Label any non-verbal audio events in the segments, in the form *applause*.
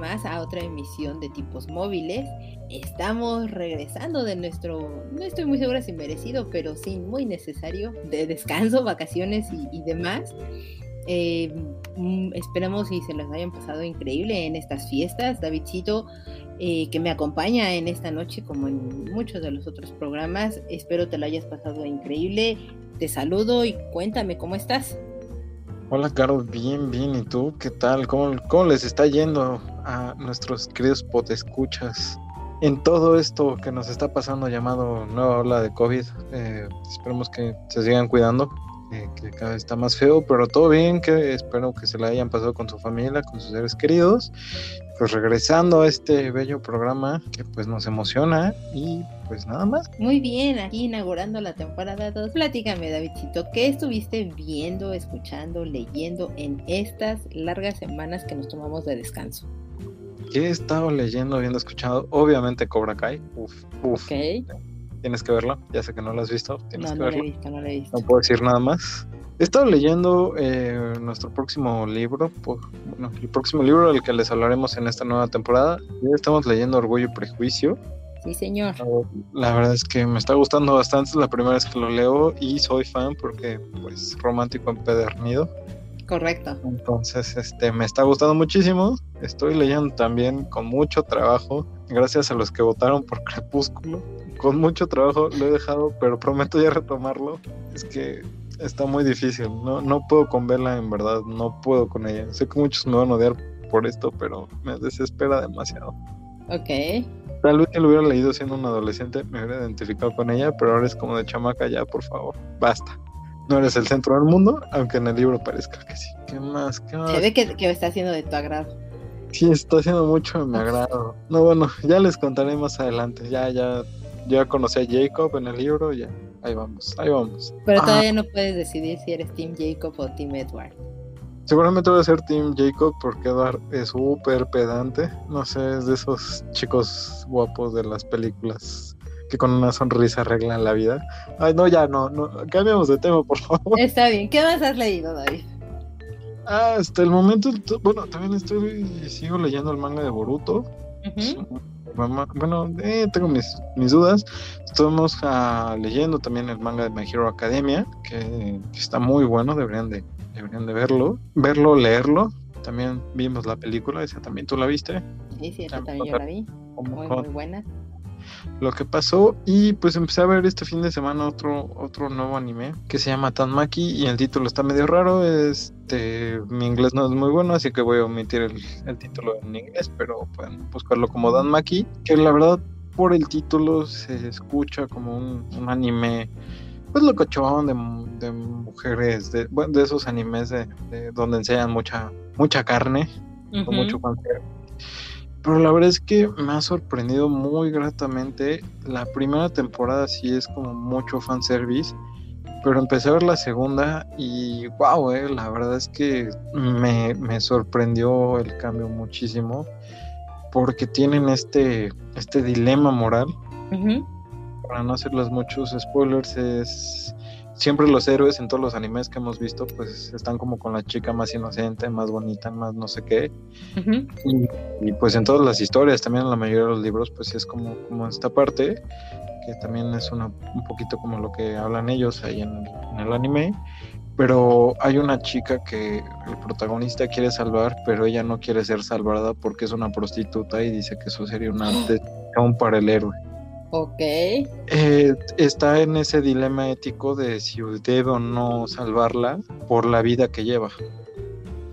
Más a otra emisión de tipos móviles. Estamos regresando de nuestro, no estoy muy segura si merecido, pero sí muy necesario, de descanso, vacaciones y, demás. Eh, mm, esperamos y se los hayan pasado increíble en estas fiestas. Davidcito, eh, que me acompaña en esta noche, como en muchos de los otros programas, espero te lo hayas pasado increíble. Te saludo y cuéntame cómo estás. Hola, Carlos, bien, bien. ¿Y tú qué tal? ¿Cómo, cómo les está yendo a nuestros queridos potescuchas en todo esto que nos está pasando llamado nueva ola de COVID? Eh, esperemos que se sigan cuidando, que cada vez está más feo, pero todo bien, que espero que se la hayan pasado con su familia, con sus seres queridos. Pues regresando a este bello programa que pues nos emociona y pues nada más. Muy bien, aquí inaugurando la temporada 2. Platícame, Davidcito, ¿qué estuviste viendo, escuchando, leyendo en estas largas semanas que nos tomamos de descanso? ¿Qué he estado leyendo, viendo, escuchado? Obviamente Cobra Kai. Uf, uf. Tienes que verlo. Ya sé que no lo has visto. Tienes no, que no Lo he visto, no lo he visto. No puedo decir nada más. He estado leyendo eh, nuestro próximo libro, bueno, el próximo libro del que les hablaremos en esta nueva temporada. Ya estamos leyendo Orgullo y Prejuicio. Sí, señor. La verdad es que me está gustando bastante, es la primera vez que lo leo y soy fan porque, pues, romántico empedernido. Correcto. Entonces, este, me está gustando muchísimo. Estoy leyendo también con mucho trabajo, gracias a los que votaron por *laughs* Crepúsculo. Con mucho trabajo lo he dejado, pero prometo ya retomarlo. Es que está muy difícil. No, no puedo con verla, en verdad. No puedo con ella. Sé que muchos me van a odiar por esto, pero me desespera demasiado. Ok. Tal vez que lo hubiera leído siendo un adolescente, me hubiera identificado con ella, pero ahora es como de chamaca ya, por favor, basta. No eres el centro del mundo, aunque en el libro parezca que sí. ¿Qué más? ¿Qué más? Se ve que, que está haciendo de tu agrado. Sí, está haciendo mucho de mi agrado. No, bueno, ya les contaré más adelante. Ya, ya, ya conocí a Jacob en el libro, ya. Ahí vamos, ahí vamos. Pero todavía no puedes decidir si eres Team Jacob o Team Edward. Seguramente voy a ser Team Jacob porque Edward es súper pedante. No sé, es de esos chicos guapos de las películas que con una sonrisa arreglan la vida. Ay, no, ya no, no. Cambiemos de tema, por favor. Está bien. ¿Qué más has leído, David? Ah, hasta el momento, bueno, también estoy, sigo leyendo el manga de Boruto. Bueno, eh, tengo mis, mis dudas. Estamos ah, leyendo también el manga de My Hero Academia, que, que está muy bueno, deberían de, deberían de verlo, verlo, leerlo. También vimos la película, esa también tú la viste. Sí, sí, esa también yo la vi. Muy, muy buena. Lo que pasó y pues empecé a ver este fin de semana otro otro nuevo anime que se llama Tanmaki y el título está medio raro. Este, mi inglés no es muy bueno, así que voy a omitir el, el título en inglés, pero pueden buscarlo como Danmaki, que la verdad por el título se escucha como un, un anime pues locochón de, de mujeres, de, bueno, de esos animes de, de, donde enseñan mucha, mucha carne, uh -huh. mucho fanservice. Pero la verdad es que me ha sorprendido muy gratamente. La primera temporada sí es como mucho fanservice. Pero empecé a ver la segunda y wow, eh, la verdad es que me, me sorprendió el cambio muchísimo. Porque tienen este, este dilema moral. Uh -huh para no hacerles muchos spoilers, es siempre los héroes en todos los animes que hemos visto, pues están como con la chica más inocente, más bonita, más no sé qué. Uh -huh. y, y, pues en todas las historias, también en la mayoría de los libros, pues es como, como esta parte, que también es una, un poquito como lo que hablan ellos ahí en, en el anime. Pero hay una chica que el protagonista quiere salvar, pero ella no quiere ser salvada porque es una prostituta y dice que eso sería una *gasps* aún para el héroe. Ok. Eh, está en ese dilema ético de si debe o no salvarla por la vida que lleva.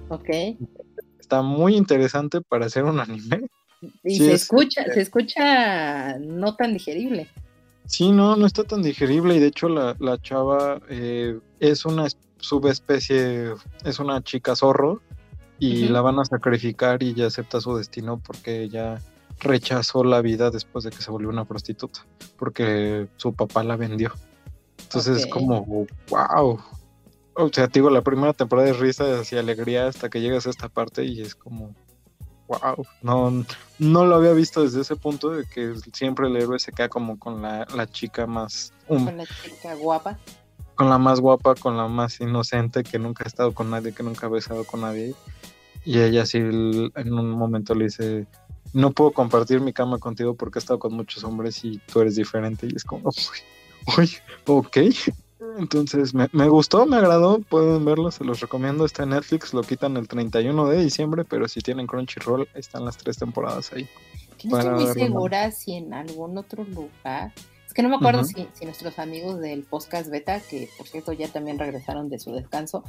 Ok. Está muy interesante para hacer un anime. Y sí, se es, escucha, eh, se escucha no tan digerible. Sí, no, no está tan digerible y de hecho la, la chava eh, es una subespecie, es una chica zorro y la van a sacrificar y ella acepta su destino porque ella rechazó la vida después de que se volvió una prostituta, porque su papá la vendió. Entonces es como, wow. O sea, te digo, la primera temporada es risa y alegría hasta que llegas a esta parte y es como, wow. No, no lo había visto desde ese punto de que siempre el héroe se queda como con la, la chica más, um, Con la chica guapa. con la más guapa, con la más inocente, que nunca ha estado con nadie, que nunca ha besado con nadie. Y ella sí en un momento le dice, no puedo compartir mi cama contigo porque he estado con muchos hombres y tú eres diferente. Y es como, uy, uy, ok. Entonces me, me gustó, me agradó, pueden verlo, se los recomiendo. Está en Netflix, lo quitan el 31 de diciembre, pero si tienen Crunchyroll, están las tres temporadas ahí. No estoy muy segura si en algún otro lugar. Es que no me acuerdo si, si nuestros amigos del podcast beta, que por cierto ya también regresaron de su descanso,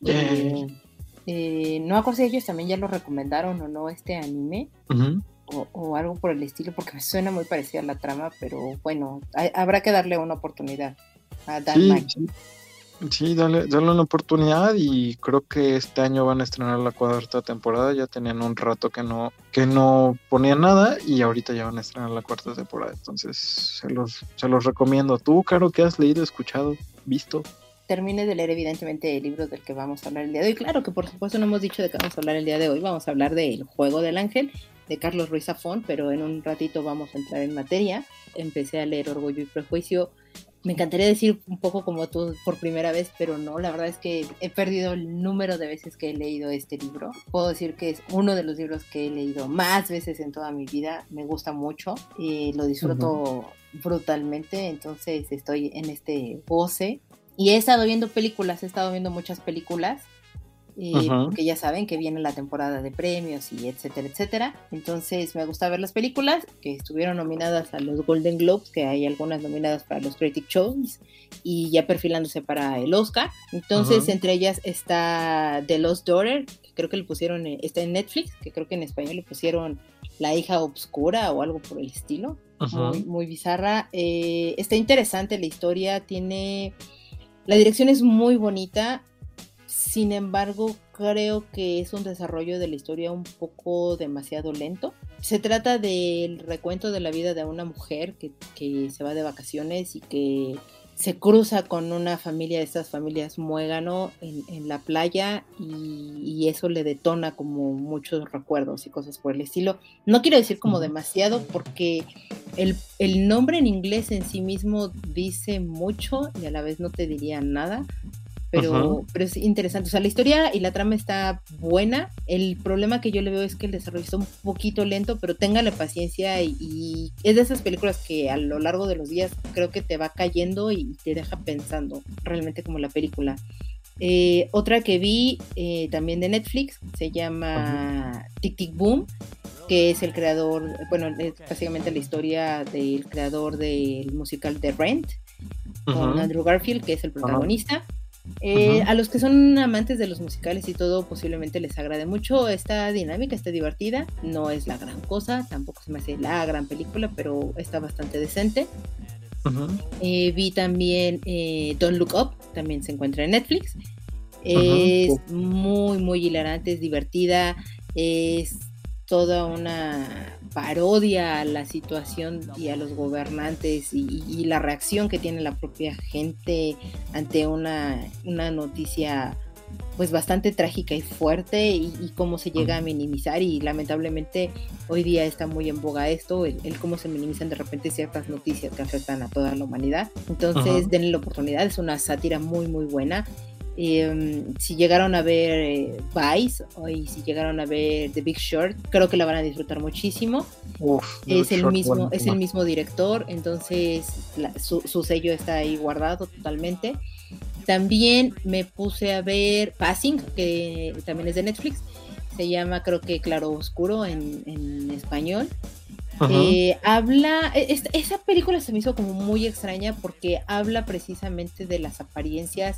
Yay. eh, eh, no acuerdo si ellos también ya lo recomendaron o no este anime o, o algo por el estilo, porque me suena muy parecida a la trama, pero bueno, hay- habrá que darle una oportunidad a Dan Sí, sí. Sí, dale, dale una oportunidad y creo que este año van a estrenar la cuarta temporada. Ya tenían un rato que no, que no ponían nada y ahorita ya van a estrenar la cuarta temporada. Entonces se los, se los recomiendo. Tú, Caro, ¿qué has leído, escuchado, visto? Termine de leer evidentemente el libro del que vamos a hablar el día de hoy. Claro que por supuesto no hemos dicho de qué vamos a hablar el día de hoy. Vamos a hablar del Juego del Ángel de Carlos Ruiz Zafón, pero en un ratito vamos a entrar en materia. Empecé a leer Orgullo y Prejuicio. Me encantaría decir un poco como tú por primera vez, pero no, la verdad es que he perdido el número de veces que he leído este libro. Puedo decir que es uno de los libros que he leído más veces en toda mi vida. Me gusta mucho y lo disfruto brutalmente, entonces estoy en este goce y he estado viendo películas, he estado viendo muchas películas, eh, porque ya saben que viene la temporada de premios y etcétera, etcétera. Entonces me gusta ver las películas que estuvieron nominadas a los Golden Globes, que hay algunas nominadas para los Critic Choice y ya perfilándose para el Oscar. Entonces entre ellas está The Lost Daughter, que creo que le pusieron, eh, está en Netflix, que creo que en español le pusieron La hija obscura o algo por el estilo muy, muy bizarra. Eh, está interesante la historia, tiene... La dirección es muy bonita, sin embargo creo que es un desarrollo de la historia un poco demasiado lento. Se trata del recuento de la vida de una mujer que, que se va de vacaciones y que se cruza con una familia de estas familias muégano en, en la playa y, y eso le detona como muchos recuerdos y cosas por el estilo. No quiero decir como demasiado porque el, el nombre en inglés en sí mismo dice mucho y a la vez no te diría nada. Pero, pero es interesante. O sea, la historia y la trama está buena. El problema que yo le veo es que el desarrollo está un poquito lento, pero téngale paciencia y, y es de esas películas que a lo largo de los días creo que te va cayendo y te deja pensando, realmente como la película. Eh, otra que vi eh, también de Netflix se llama Tic Tic Boom, que es el creador, bueno, es básicamente la historia del creador del musical The Rent, con. Andrew Garfield, que es el protagonista. Eh. A los que son amantes de los musicales y todo, posiblemente les agrade mucho esta dinámica, está divertida. No es la gran cosa, tampoco se me hace la gran película, pero está bastante decente. Eh, vi también eh, Don't Look Up, también se encuentra en Netflix. Es muy, muy hilarante, es divertida, es toda una parodia a la situación y a los gobernantes y, la reacción que tiene la propia gente ante una, una noticia pues bastante trágica y fuerte y, y cómo se llega a minimizar y lamentablemente hoy día está muy en boga esto, el, el cómo se minimizan de repente ciertas noticias que afectan a toda la humanidad. Entonces Ajá. denle la oportunidad, es una sátira muy muy buena. Eh, si llegaron a ver eh, Vice o y si llegaron a ver The Big Short, creo que la van a disfrutar muchísimo. Uf, Es el Short, mismo, es el buenísima. mismo director, entonces la- su, su sello está ahí guardado totalmente. También me puse a ver Passing, que también es de Netflix. Se llama creo que Claro Oscuro en, en español. Eh, habla, e, esa película se me hizo como muy extraña porque habla precisamente de las apariencias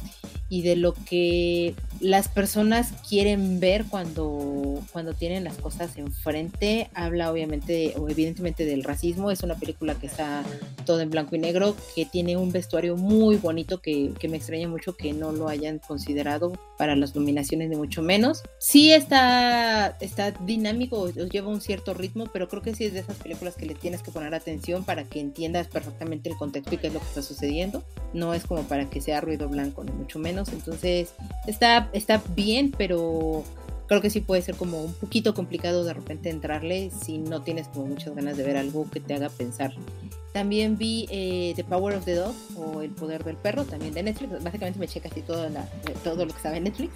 y de lo que las personas quieren ver cuando, cuando tienen las cosas enfrente. Habla obviamente o evidentemente del racismo. Es una película que está todo en blanco y negro, que tiene un vestuario muy bonito que, que me extraña mucho que no lo hayan considerado para las nominaciones ni mucho menos. Sí está, está dinámico, lleva un cierto ritmo, pero creo que sí es de esas películas películas que le tienes que poner atención para que entiendas perfectamente el contexto y qué es lo que está sucediendo. No es como para que sea ruido blanco, ni mucho menos. Entonces, está, está bien, pero creo que sí puede ser como un poquito complicado de repente entrarle si no tienes como muchas ganas de ver algo que te haga pensar. También vi eh, The Power of the Dog o El Poder del Perro, también de Netflix. Básicamente me eché casi todo, todo lo que estaba en Netflix.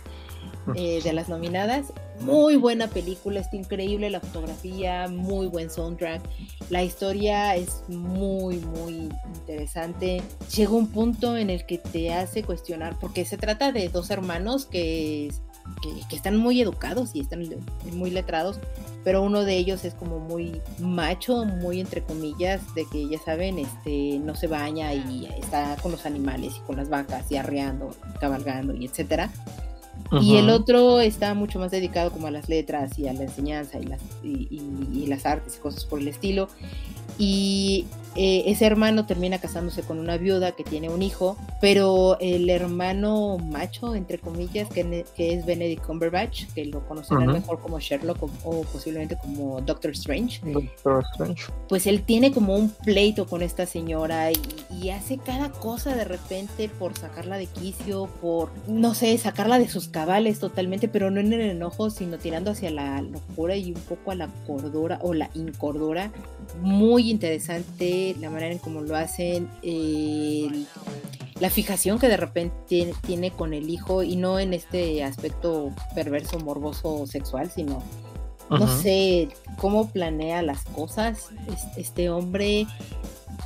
*laughs* Eh, de las nominadas. Muy buena película, está increíble la fotografía, muy buen soundtrack. La historia es muy, muy interesante. Llega un punto en el que te hace cuestionar, porque se trata de dos hermanos que, que, están muy educados y están muy letrados, pero uno de ellos es como muy macho, muy entre comillas, de que ya saben, este, no se baña y está con los animales y con las vacas y arreando, cabalgando y etcétera. Y el otro está mucho más dedicado como a las letras y a la enseñanza y las, y las artes y cosas por el estilo. Y eh, ese hermano termina casándose con una viuda que tiene un hijo, pero el hermano macho, entre comillas, que, es Benedict Cumberbatch, que lo conocerán mejor como Sherlock o, posiblemente como Doctor Strange, pues él tiene como un pleito con esta señora y, hace cada cosa de repente por sacarla de quicio, por, no sé, sacarla de sus cabales totalmente, pero no en el enojo, sino tirando hacia la locura y un poco a la cordura o la incordura. Muy interesante la manera en cómo lo hacen, la fijación que de repente tiene, con el hijo y no en este aspecto perverso, morboso, sexual, sino, no sé, cómo planea las cosas este hombre.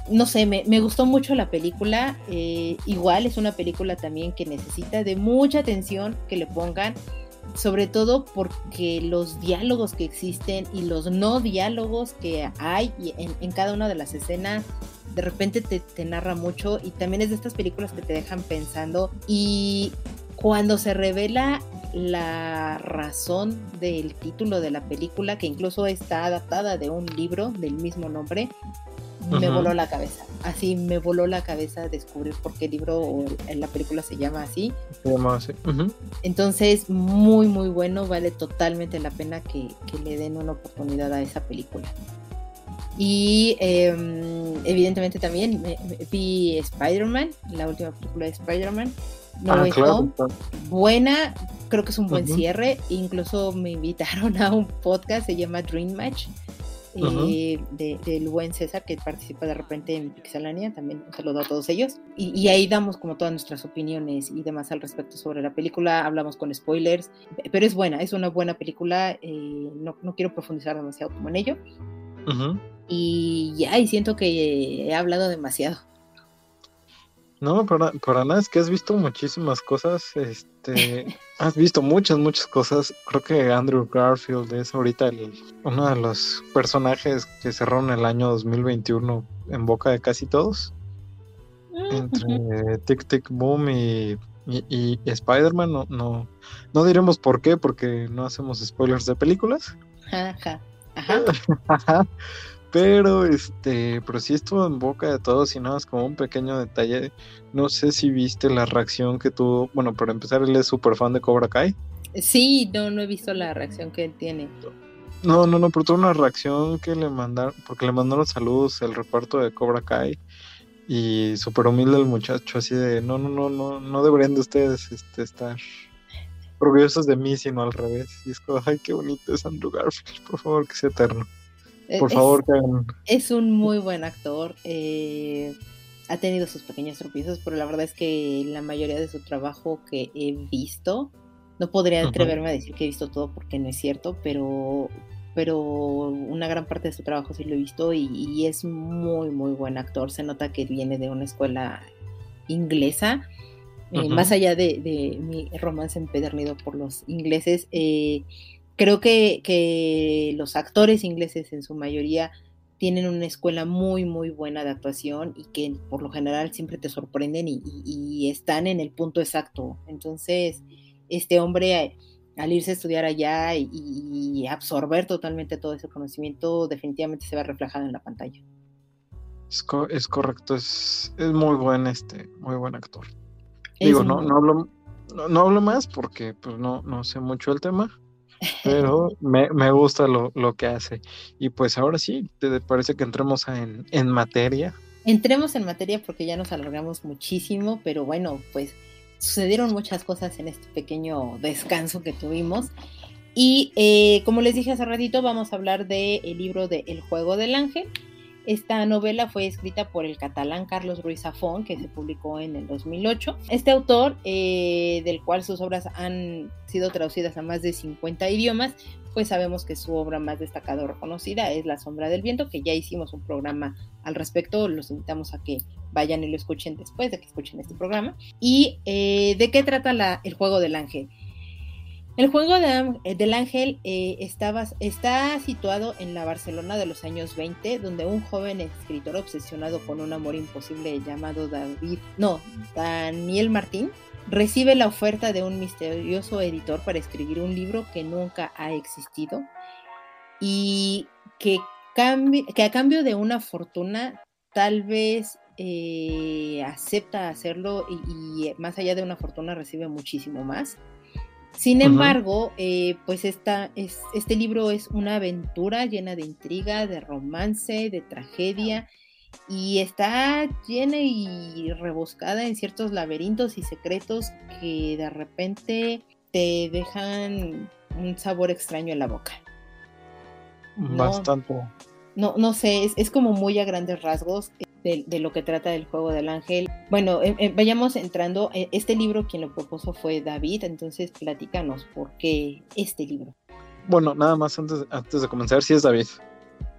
No sé, me, gustó mucho la película. Eh, igual es una película también que necesita de mucha atención que le pongan sobre todo porque los diálogos que existen y los no diálogos que hay en, cada una de las escenas de repente te, te, narra mucho y también es de estas películas que te dejan pensando. Y cuando se revela la razón del título de la película que incluso está adaptada de un libro del mismo nombre me voló la cabeza. Así me voló la cabeza descubrir por qué el libro o la película se llama así. Se llama así. Entonces, muy, muy bueno. Vale totalmente la pena que, le den una oportunidad a esa película. Y em, evidentemente también vi Spider-Man, la última película de Spider-Man. No ah, Buena, creo que es un buen cierre. Incluso me invitaron *laughs* a un podcast, se llama Dream Match eh, del buen César que participa de repente en Pixelania, también un saludo a todos ellos. Y, ahí damos como todas nuestras opiniones y demás al respecto sobre la película, hablamos con spoilers, pero es buena, es una buena película, eh, no, no, quiero profundizar demasiado como en ello. Y ya, y siento que he hablado demasiado. No, para, para nada, es que has visto muchísimas cosas, este, *laughs* has visto muchas, muchas cosas. Creo que Andrew Garfield es ahorita el, uno de los personajes que cerraron el año 2021 en boca de casi todos. Entre Tic Tic Boom y, y, Spider-Man, no, no, no diremos por qué, porque no hacemos spoilers de películas. Ajá. Ajá. *laughs* Pero este, pero sí estuvo en boca de todos y nada más como un pequeño detalle. No sé si viste la reacción que tuvo. Bueno, para empezar, él es súper fan de Cobra Kai. Sí, no, no he visto la reacción que él tiene. No, no, no, pero tuvo una reacción que le mandaron, porque le mandaron saludos el reparto de Cobra Kai y súper humilde el muchacho, así de, no, no, no, no, no deberían de ustedes este, estar orgullosos de mí, sino al revés. Y es como, ay, qué bonito es Andrew Garfield, por favor, que sea eterno. Por favor, es, un muy buen actor. Eh, ha tenido sus pequeños tropiezos, pero la verdad es que la mayoría de su trabajo que he visto, no podría atreverme a decir que he visto todo porque no es cierto, pero, pero una gran parte de su trabajo sí lo he visto y, es muy, muy buen actor. Se nota que viene de una escuela inglesa. Eh, más allá de, mi romance empedernido por los ingleses, eh, creo que, los actores ingleses en su mayoría tienen una escuela muy, muy buena de actuación y que por lo general siempre te sorprenden y, están en el punto exacto. Entonces, este hombre, al irse a estudiar allá y, absorber totalmente todo ese conocimiento, definitivamente se ve reflejado en la pantalla. Es, correcto, es, es, muy buen, este, muy buen actor. Digo, no, no hablo, no, hablo más porque pues no, no sé mucho el tema, pero me, gusta lo, que hace. Y pues ahora sí, ¿te parece que entremos en, en materia? Entremos en materia porque ya nos alargamos muchísimo, pero bueno, pues sucedieron muchas cosas en este pequeño descanso que tuvimos. Y eh, como les dije hace ratito, vamos a hablar del el libro de El Juego del Ángel, esta novela fue escrita por el catalán Carlos Ruiz Zafón, que se publicó en el 2008. Este autor, eh, del cual sus obras han sido traducidas a más de 50 idiomas, pues sabemos que su obra más destacada o reconocida es La sombra del viento, que ya hicimos un programa al respecto, los invitamos a que vayan y lo escuchen después de que escuchen este programa. ¿Y eh, de qué trata el juego del ángel? El juego eh, del ángel eh, está, situado en la Barcelona de los años 20, donde un joven escritor obsesionado con un amor imposible llamado David, no, Daniel Martín, recibe la oferta de un misterioso editor para escribir un libro que nunca ha existido y que, que a cambio de una fortuna tal vez eh, acepta hacerlo y más allá de una fortuna recibe muchísimo más. Sin embargo, eh, pues esta, es, este libro es una aventura llena de intriga, de romance, de tragedia, y está llena y rebuscada en ciertos laberintos y secretos que de repente te dejan un sabor extraño en la boca. Bastante. No, no sé, es, es como muy a grandes rasgos de, lo que trata el juego del ángel. Bueno, em, em, vayamos entrando. E, este libro quien lo propuso fue David, entonces platícanos por qué este libro. Bueno, nada más antes, antes de comenzar, sí es David.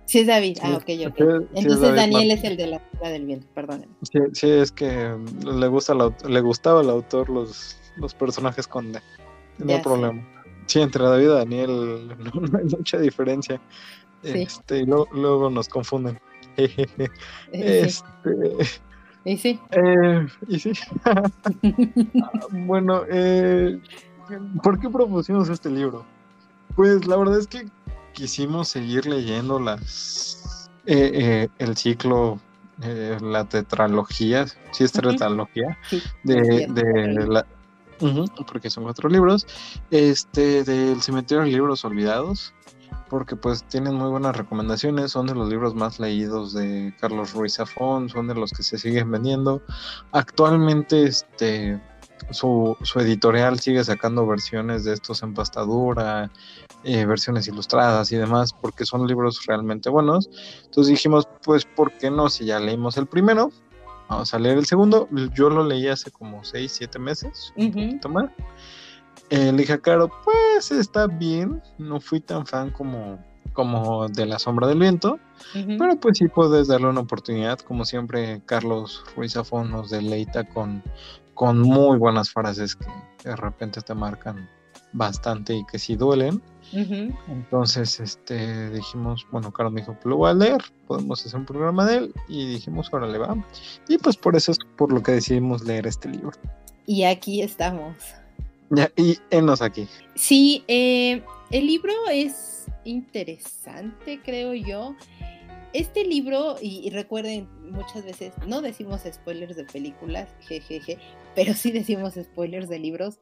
Sí es David, ah, ok, ok. Entonces Daniel es el de la del viento, perdón. Sí, es que le, gusta le gustaba al autor los, los personajes con D. No hay problema. Sí, entre David y Daniel *laughs* no, hay mucha diferencia. Este, y luego nos confunden. *laughs* este, y sí. Eh, y sí. *laughs* bueno, eh, ¿por qué propusimos este libro? Pues la verdad es que quisimos seguir leyendo las eh, el ciclo, la tetralogía, si es tetralogía, de, de la, porque son cuatro libros, este, del cementerio de libros olvidados, porque pues tienen muy buenas recomendaciones, son de los libros más leídos de Carlos Ruiz Zafón, son de los que se siguen vendiendo. Actualmente este su, editorial sigue sacando versiones de estos en pastadura, eh, versiones ilustradas y demás, porque son libros realmente buenos. Entonces dijimos, pues, ¿por qué no? Si ya leímos el primero, vamos a leer el segundo. Yo lo leí hace como 6, 7 meses, un poquito más. Eh, le dije a Caro, pues está bien, no fui tan fan como, como de La Sombra del Viento, pero pues sí puedes darle una oportunidad, como siempre Carlos Ruiz Zafón nos deleita con, con muy buenas frases que de repente te marcan bastante y que sí duelen. Entonces, este, dijimos, bueno, Carlos me dijo, pues lo voy a leer, podemos hacer un programa de él, y dijimos, órale, va. Y pues por eso es por lo que decidimos leer este libro. Y aquí estamos. Ya, y enos aquí. Sí, eh, el libro es interesante, creo yo. Este libro, y, recuerden, muchas veces no decimos spoilers de películas, jejeje, pero sí decimos spoilers de libros.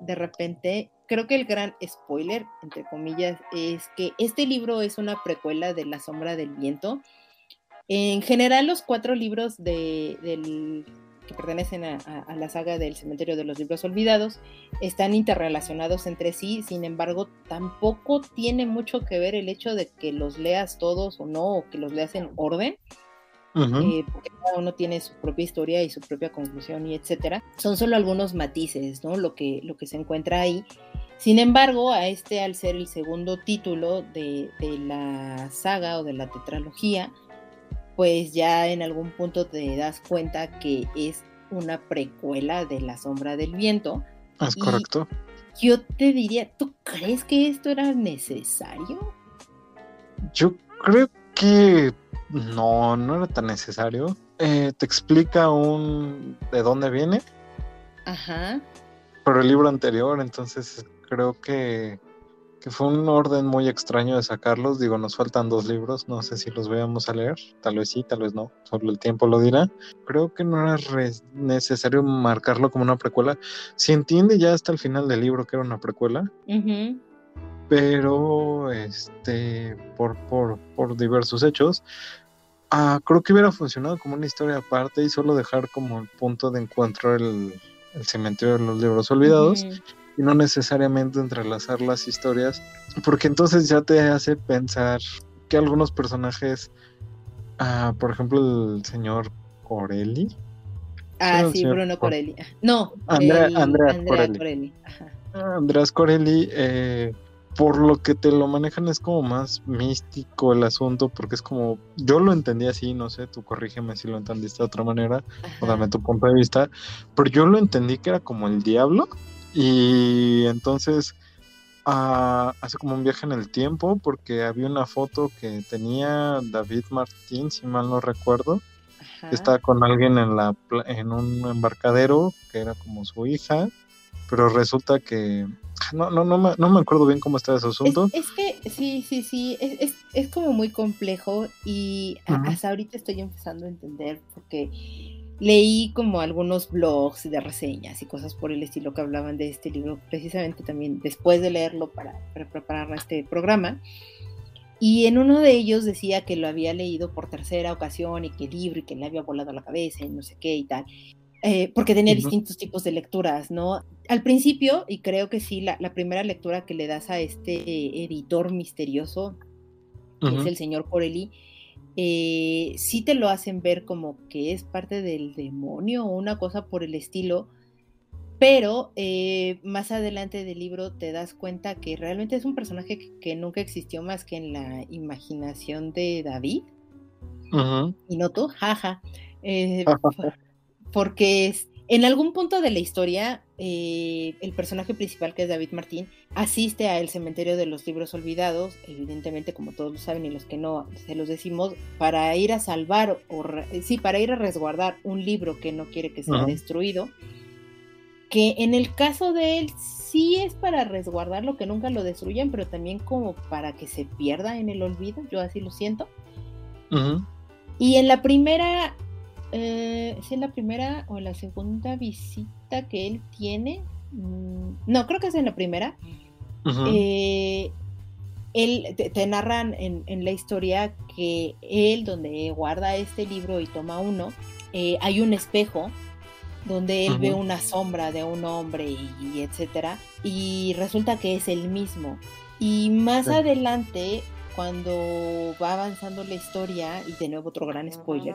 De repente, creo que el gran spoiler, entre comillas, es que este libro es una precuela de La Sombra del Viento. En general, los cuatro libros de, del que pertenecen a, la saga del Cementerio de los Libros Olvidados, están interrelacionados entre sí, sin embargo, tampoco tiene mucho que ver el hecho de que los leas todos o no, o que los leas en orden, eh, porque cada uno tiene su propia historia y su propia conclusión y etcétera. Son solo algunos matices, ¿no? Lo que, lo que se encuentra ahí. Sin embargo, a este, al ser el segundo título de, de la saga o de la tetralogía, pues ya en algún punto te das cuenta que es una precuela de La Sombra del Viento. Es correcto. Yo te diría, ¿tú crees que esto era necesario? Yo creo que no, no era tan necesario. Eh, te explica un de dónde viene. Ajá. Pero el libro anterior, entonces creo que, que fue un orden muy extraño de sacarlos. Digo, nos faltan dos libros, no sé si los vayamos a leer. Tal vez sí, tal vez no. Solo el tiempo lo dirá. Creo que no era necesario marcarlo como una precuela. Se entiende ya hasta el final del libro que era una precuela. Pero este por, por, por diversos hechos Ah, creo que hubiera funcionado como una historia aparte y solo dejar como el punto de encuentro el, cementerio de los libros olvidados y no necesariamente entrelazar las historias, porque entonces ya te hace pensar que algunos personajes, ah, por ejemplo el señor Corelli. Ah, sí, Bruno Corelli. No, Andrea, Andrea, Corelli. Andrés Corelli eh, por lo que te lo manejan es como más místico el asunto, porque es como, yo lo entendí así, no sé, tú corrígeme si lo entendiste de otra manera, o dame tu punto de vista, pero yo lo entendí que era como el diablo, y entonces ah, hace como un viaje en el tiempo, porque había una foto que tenía David Martín, si mal no recuerdo, que estaba con alguien en, la, en un embarcadero, que era como su hija, pero resulta que no, no, no, me, no me acuerdo bien cómo está ese asunto. Es, que sí, sí, sí, es, es, es, como muy complejo y hasta ahorita estoy empezando a entender porque leí como algunos blogs de reseñas y cosas por el estilo que hablaban de este libro, precisamente también después de leerlo para, para preparar este programa. Y en uno de ellos decía que lo había leído por tercera ocasión y que el libro y que le había volado la cabeza y no sé qué y tal. Eh, porque tenía distintos tipos de lecturas, ¿no? Al principio, y creo que sí, la, primera lectura que le das a este editor misterioso, que es el señor Corelli, eh, sí te lo hacen ver como que es parte del demonio o una cosa por el estilo, pero eh, más adelante del libro te das cuenta que realmente es un personaje que, nunca existió más que en la imaginación de David. Y no tú, jaja. Eh, *laughs* porque en algún punto de la historia, eh, el personaje principal, que es David Martín, asiste al cementerio de los libros olvidados, evidentemente como todos lo saben y los que no, se los decimos, para ir a salvar, o sí, para ir a resguardar un libro que no quiere que sea destruido, que en el caso de él sí es para resguardarlo, que nunca lo destruyan, pero también como para que se pierda en el olvido, yo así lo siento. Y en la primera eh, si es la primera o la segunda visita que él tiene. Mm, no, creo que es en la primera. Eh, él te, narran en, la historia que él, donde guarda este libro y toma uno, eh, hay un espejo donde él ve una sombra de un hombre y, etcétera, y resulta que es el mismo. Y más adelante, cuando va avanzando la historia, y de nuevo otro gran spoiler,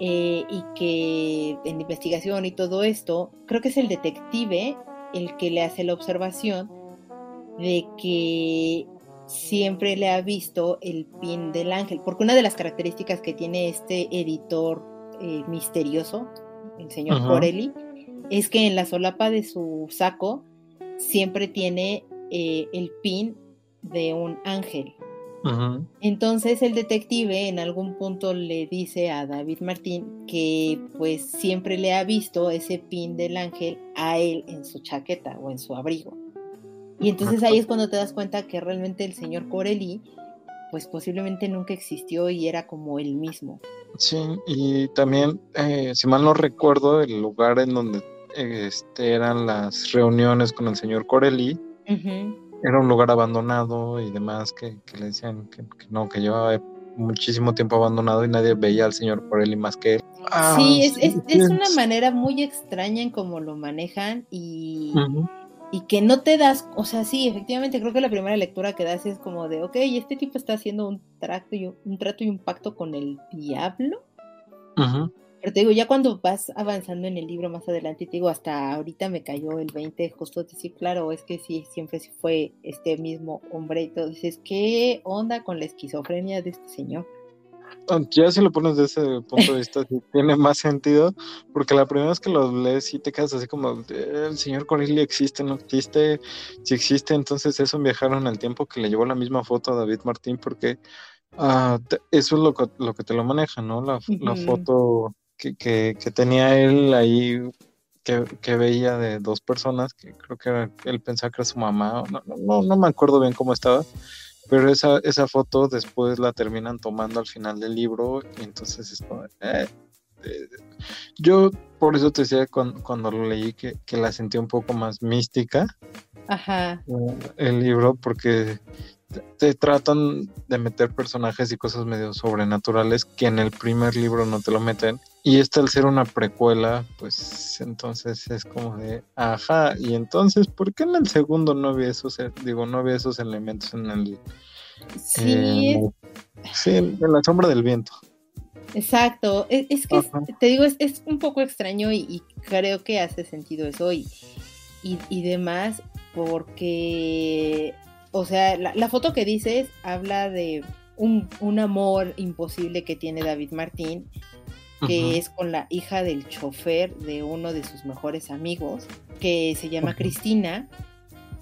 eh, y que en investigación y todo esto, creo que es el detective el que le hace la observación de que siempre le ha visto el pin del ángel, porque una de las características que tiene este editor eh, misterioso, el señor Corelli, es que en la solapa de su saco siempre tiene eh, el pin de un ángel. Entonces el detective en algún punto le dice a David Martín que pues siempre le ha visto ese pin del ángel a él en su chaqueta o en su abrigo. Y entonces ahí es cuando te das cuenta que realmente el señor Corelli pues posiblemente nunca existió y era como él mismo. Sí, y también, eh, si mal no recuerdo, el lugar en donde este, eran las reuniones con el señor Corelli, era un lugar abandonado y demás que, le decían que, no, que llevaba muchísimo tiempo abandonado y nadie veía al señor por él y más que él. Ah, sí, es, es, es, una manera muy extraña en cómo lo manejan y, y que no te das, o sea, sí, efectivamente creo que la primera lectura que das es como de, ok, este tipo está haciendo un trato y un, trato y un pacto con el diablo. Pero te digo, ya cuando vas avanzando en el libro más adelante, te digo, hasta ahorita me cayó el 20, justo decir, claro, es que sí, siempre fue este mismo hombre y todo. Dices, ¿qué onda con la esquizofrenia de este señor? Ya si lo pones de ese punto de vista, tiene más sentido, porque la primera vez que lo lees y te quedas así como, el señor Corelli existe, no existe, si existe, entonces es un viajero en el tiempo que le llevó la misma foto a David Martín, porque Ah, eso es lo que, lo que te lo maneja, ¿no? La, la foto que, que, que, tenía él ahí, que, que, veía de dos personas, que creo que era, él pensaba que era su mamá, no, no, no me acuerdo bien cómo estaba, pero esa, esa foto después la terminan tomando al final del libro, y entonces es como, eh, eh, yo por eso te decía cuando, cuando lo leí que, que, la sentí un poco más mística. Ajá. El libro, porque te tratan de meter personajes y cosas medio sobrenaturales que en el primer libro no te lo meten. Y este al ser una precuela, pues entonces es como de, ajá, y entonces, ¿por qué en el segundo no había esos, digo, no había esos elementos en el... Sí. sí, en, la sombra del viento. Exacto, es, es que te digo, es, es, un poco extraño y, y, creo que hace sentido eso y, y, y demás, porque o sea, la, foto que dices habla de un, amor imposible que tiene David Martín, que es con la hija del chofer de uno de sus mejores amigos, que se llama Cristina.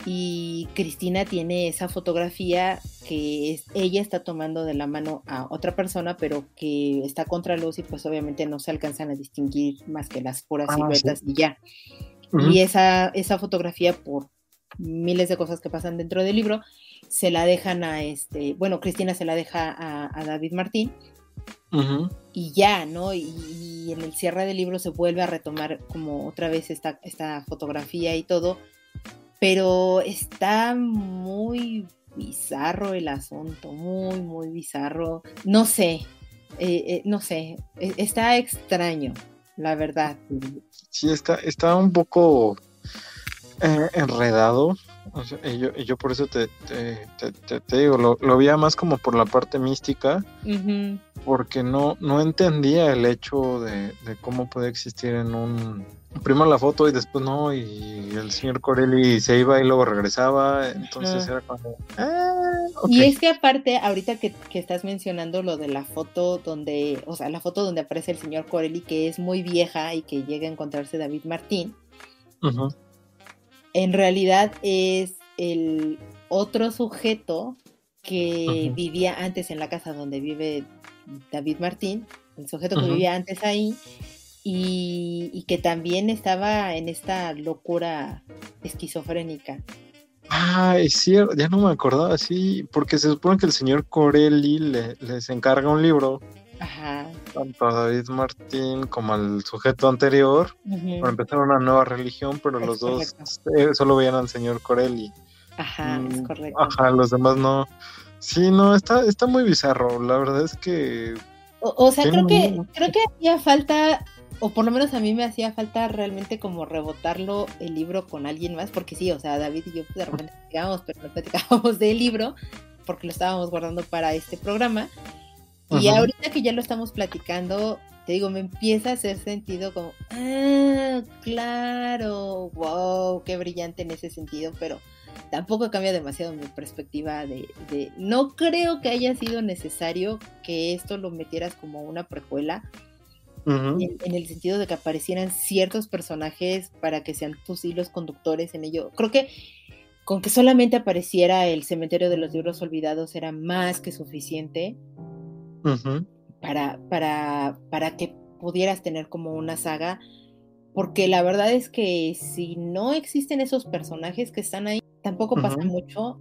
Y Cristina tiene esa fotografía que es, ella está tomando de la mano a otra persona, pero que está contra luz y pues obviamente no se alcanzan a distinguir más que las puras ah, siluetas y ya. Y esa, esa fotografía, por miles de cosas que pasan dentro del libro, se la dejan a este, bueno, Cristina se la deja a, David Martín. Y ya, ¿no? Y, en el cierre del libro se vuelve a retomar como otra vez esta, esta fotografía y todo, pero está muy bizarro el asunto, muy, muy bizarro. No sé, eh, eh, no sé, e, está extraño, la verdad. Sí, está, está un poco eh, enredado. Y, yo, yo, por eso te, te, digo, lo, lo, veía más como por la parte mística, porque no, no entendía el hecho de, cómo puede existir en un... Primero la foto y después no, y el señor Corelli se iba y luego regresaba, entonces era como... Ah, y es que aparte, ahorita que, que, estás mencionando lo de la foto donde, o sea, la foto donde aparece el señor Corelli, que es muy vieja y que llega a encontrarse David Martín, en realidad es el otro sujeto que vivía antes en la casa donde vive David Martín, el sujeto que vivía antes ahí, y, que también estaba en esta locura esquizofrénica. Ah, es cierto, ya no me acordaba, sí, porque se supone que el señor Corelli les encarga un libro tanto a David Martín como al sujeto anterior para empezar una nueva religión, pero los dos eh, solo veían al señor Corelli. Ajá, es mm, correcto. Ajá, los demás no. Sí, no, está, está muy bizarro. La verdad es que. O, sea, creo que, creo que hacía falta, o por lo menos a mí me hacía falta realmente como rebotarlo el libro con alguien más, porque sí, o sea, David y yo de repente platicábamos, pero no platicábamos del libro, porque lo estábamos guardando para este programa. Y ahorita que ya lo estamos platicando, te digo, me empieza a hacer sentido como, ah, claro, wow, qué brillante en ese sentido, pero tampoco cambia demasiado mi perspectiva de, no creo que haya sido necesario que esto lo metieras como una prejuela, en, en, el sentido de que aparecieran ciertos personajes para que sean tus hilos conductores en ello. Creo que con que solamente apareciera el cementerio de los libros olvidados era más que suficiente para, para, para que pudieras tener como una saga, porque la verdad es que si no existen esos personajes que están ahí, tampoco pasa mucho,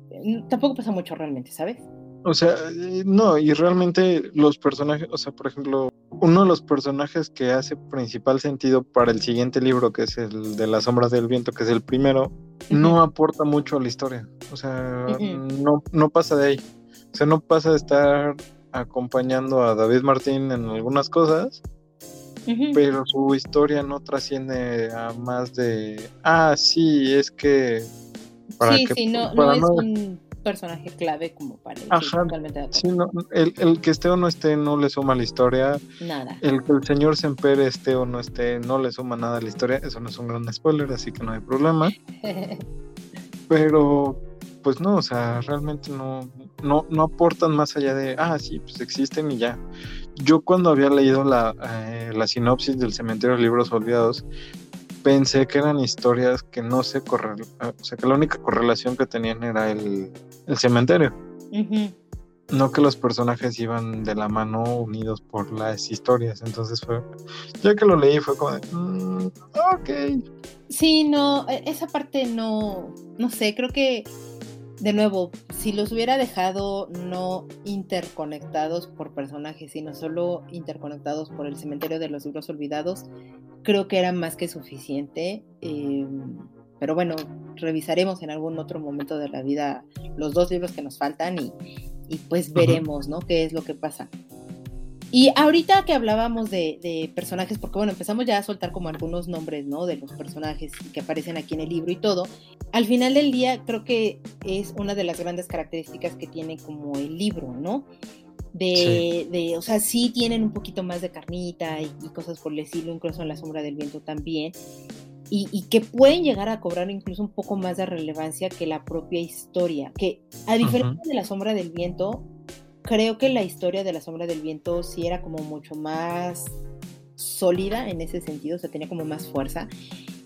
tampoco pasa mucho realmente, ¿sabes? O sea, eh, no, y realmente los personajes, o sea, por ejemplo, uno de los personajes que hace principal sentido para el siguiente libro, que es el de las sombras del viento, que es el primero, no aporta mucho a la historia. O sea, no, no pasa de ahí. O sea, no pasa de estar acompañando a David Martín en algunas cosas, pero su historia no trasciende a más de, ah, sí, es que... sí, sí, no, no es un personaje clave como para Ajá, sí, no, el, el, que esté o no esté no le suma a la historia. Nada. El que el señor Semper esté o no esté no le suma nada a la historia. Eso no es un gran spoiler, así que no hay problema. *laughs* pero pues no, o sea, realmente no, no, no aportan más allá de, ah, sí, pues existen y ya. Yo cuando había leído la, eh, la sinopsis del cementerio de libros olvidados, pensé que eran historias que no se correlacionan, o sea, que la única correlación que tenían era el, el cementerio. no que los personajes iban de la mano unidos por las historias. Entonces fue, ya que lo leí fue como de, mm, ok. Sí, no, e, esa parte no, no sé, creo que de nuevo, si los hubiera dejado no interconectados por personajes, sino solo interconectados por el cementerio de los libros olvidados, creo que era más que suficiente. Em, pero bueno, revisaremos en algún otro momento de la vida los dos libros que nos faltan y, pues veremos, ¿no? ¿Qué es lo que pasa? Y ahorita que hablábamos de, personajes, porque bueno, empezamos ya a soltar como algunos nombres, ¿no? De los personajes que aparecen aquí en el libro y todo. Al final del día, creo que es una de las grandes características que tiene como el libro, ¿no? De, de o sea, sí tienen un poquito más de carnita y, cosas por el estilo, incluso en La Sombra del Viento también. Y, que pueden llegar a cobrar incluso un poco más de relevancia que la propia historia, que a diferencia de La Sombra del Viento, creo que la historia de la sombra del viento sí era como mucho más sólida en ese sentido, o sea, tenía como más fuerza.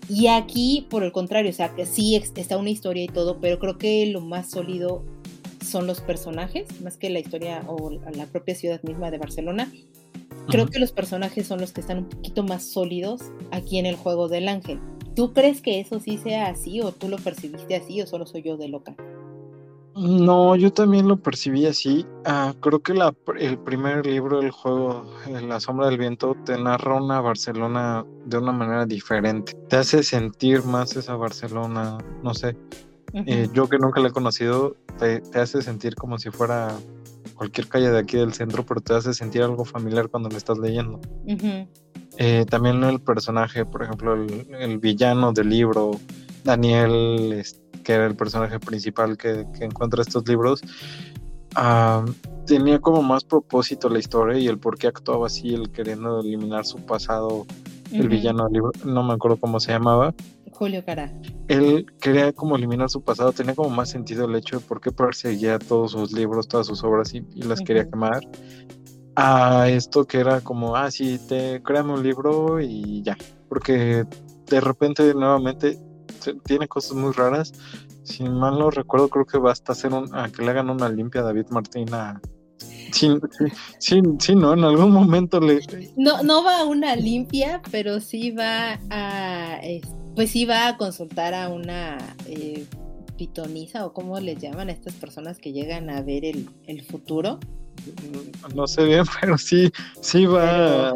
Y aquí, por el contrario, o sea, que sí está una historia y todo, pero creo que lo más sólido son los personajes, más que la historia o la propia ciudad misma de Barcelona. Creo que los personajes son los que están un poquito más sólidos aquí en el juego del ángel. ¿Tú crees que eso sí sea así o tú lo percibiste así o solo soy yo de loca? No, yo también lo percibí así. Ah, creo que la, el primer libro del juego, eh, La sombra del viento, te narra una Barcelona de una manera diferente. Te hace sentir más esa Barcelona, no sé. Eh, yo que nunca la he conocido, te, hace sentir como si fuera cualquier calle de aquí del centro, pero te hace sentir algo familiar cuando lo estás leyendo. Eh, también el personaje, por ejemplo, el, el villano del libro, Daniel, este, que era el personaje principal que, encuentra estos libros, tenía como más propósito la historia y el por qué actuaba así, el queriendo eliminar su pasado, el villano del libro, no me acuerdo cómo se llamaba. Julio Cara. Él quería como eliminar su pasado, tenía como más sentido el hecho de por qué perseguía todos sus libros, todas sus obras y, las quería quemar. A esto que era como, ah, sí, te créame un libro y ya. Porque de repente nuevamente tiene cosas muy raras. Si mal no recuerdo, creo que basta hacer un, a que le hagan una limpia a David Martín a, Sí, sí, sí, no, en algún momento le... No, no va a una limpia, pero sí va a, pues sí va a consultar a una eh, pitonisa o como les llaman a estas personas que llegan a ver el, futuro. No sé bien, *laughs* pero sí, sí va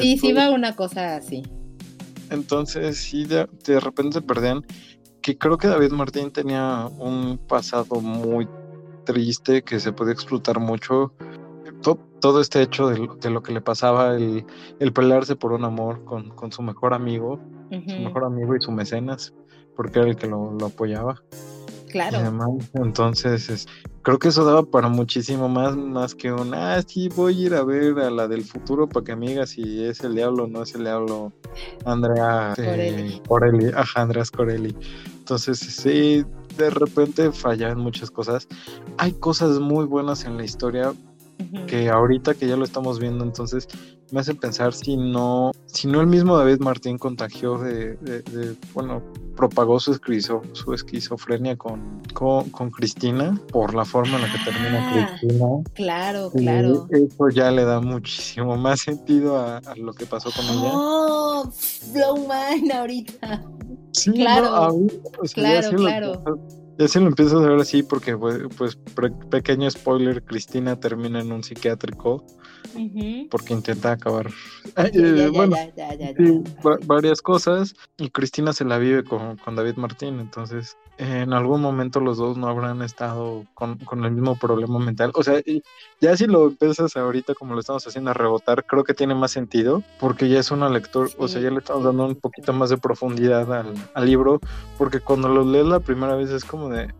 Sí, sí va a una cosa así. Entonces, sí, de, repente se perdían. Que creo que David Martín tenía un pasado muy triste que se podía explotar mucho. Todo, este hecho de lo, que le pasaba, el, pelearse por un amor con, su mejor amigo, su mejor amigo y su mecenas, porque era el que lo, lo apoyaba. Claro. entonces, creo que eso daba para muchísimo más, más que un, ah, sí, voy a ir a ver a la del futuro para que amiga si es el diablo o no es el diablo, Andrea eh, Corelli, ajá, Andreas Corelli. Entonces, sí, de repente fallan muchas cosas. Hay cosas muy buenas en la historia, que ahorita que ya lo estamos viendo, entonces me hace pensar si no, si no el mismo David Martín contagió de, bueno, propagó su, su esquizofrenia con, con, Cristina por la forma en la que termina ah, Cristina. Claro, claro. Eso ya le da muchísimo más sentido a, lo que pasó con ella. Oh, blow mind ahorita. Sí, claro, claro, claro. Ya se lo empiezo a ver así porque, pues, pues pequeño spoiler, Cristina termina en un psiquiátrico porque intenta acabar. bueno, varias cosas y Cristina se la vive con, con David Martín, entonces en algún momento los dos no habrán estado con, el mismo problema mental. O sea, ya si lo empiezas ahorita como lo estamos haciendo a rebotar, creo que tiene más sentido porque ya es una lectura, o sea, ya le estamos dando un poquito más de profundidad al, libro, porque cuando lo lees la primera vez es como de...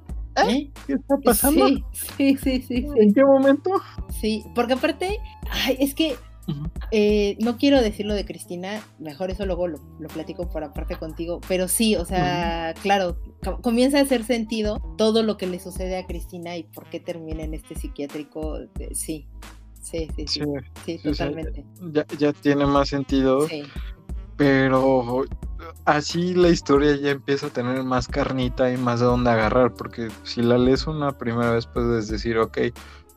¿Eh? ¿Eh? ¿Qué está pasando? Sí, sí, sí, sí, ¿En qué momento? Sí, porque aparte, ay, es que eh, no quiero decir lo de Cristina, mejor eso luego lo, platico por aparte contigo, pero sí, o sea, claro, comienza a hacer sentido todo lo que le sucede a Cristina y por qué termina en este psiquiátrico, sí, sí, sí, sí, sí, totalmente. Ya, ya, tiene más sentido, pero así la historia ya empieza a tener más carnita y más de dónde agarrar, porque si la lees una primera vez puedes decir, ok,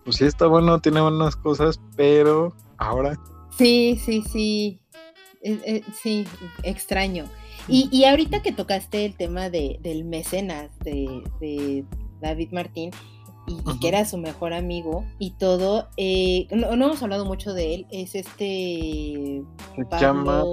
pues sí está bueno, tiene buenas cosas, pero ahora. Sí, sí, sí. sí, extraño. Y, y, ahorita que tocaste el tema de, del mecenas de, de David Martín, y, que era su mejor amigo y todo. Eh, no, hemos hablado mucho de él, es este... Se llama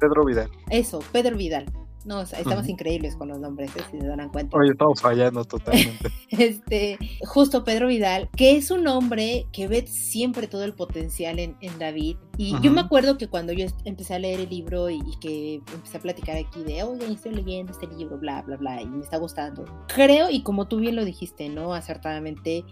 Pedro Vidal. Eso, Pedro Vidal. No, estamos increíbles con los nombres, ¿eh? si se dan cuenta. Oye, estamos fallando totalmente. *laughs* este, justo Pedro Vidal, que es un hombre que ve siempre todo el potencial en, David. Y yo me acuerdo que cuando yo empecé a leer el libro y, que empecé a platicar aquí de, oye, estoy leyendo este libro, bla, bla, bla, y me está gustando. Creo, y como tú bien lo dijiste, ¿no? Acertadamente,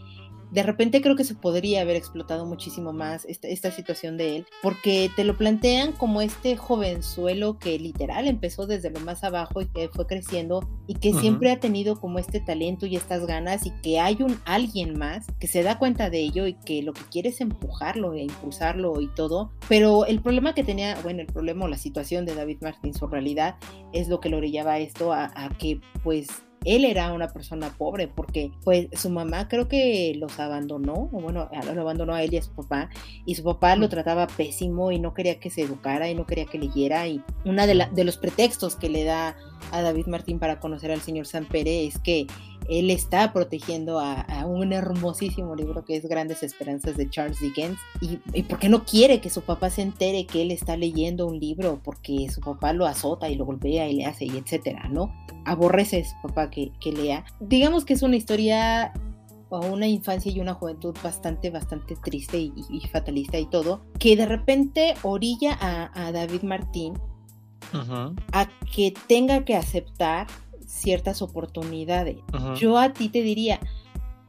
de repente creo que se podría haber explotado muchísimo más esta, situación de él, porque te lo plantean como este jovenzuelo que literal empezó desde lo más abajo y que fue creciendo y que siempre ha tenido como este talento y estas ganas y que hay un alguien más que se da cuenta de ello y que lo que quiere es empujarlo e impulsarlo y todo, pero el problema que tenía, bueno, el problema o la situación de David Martin, su realidad es lo que lo orillaba a esto, a que pues él era una persona pobre porque pues su mamá creo que los abandonó, o bueno, lo abandonó a él y a su papá, y su papá lo trataba pésimo y no quería que se educara y no quería que leyera, y una de, de los pretextos que le da a David Martín para conocer al señor Pérez es que él está protegiendo a, un hermosísimo libro que es Grandes Esperanzas de Charles Dickens. Y, y porque no quiere que su papá se entere que él está leyendo un libro, porque su papá lo azota y lo golpea y le hace y etcétera, ¿no? Aborrece a su papá que, lea. Digamos que es una historia o una infancia y una juventud bastante, bastante triste y, fatalista y todo, que de repente orilla a, David Martín a que tenga que aceptar ciertas oportunidades. Yo a ti te diría,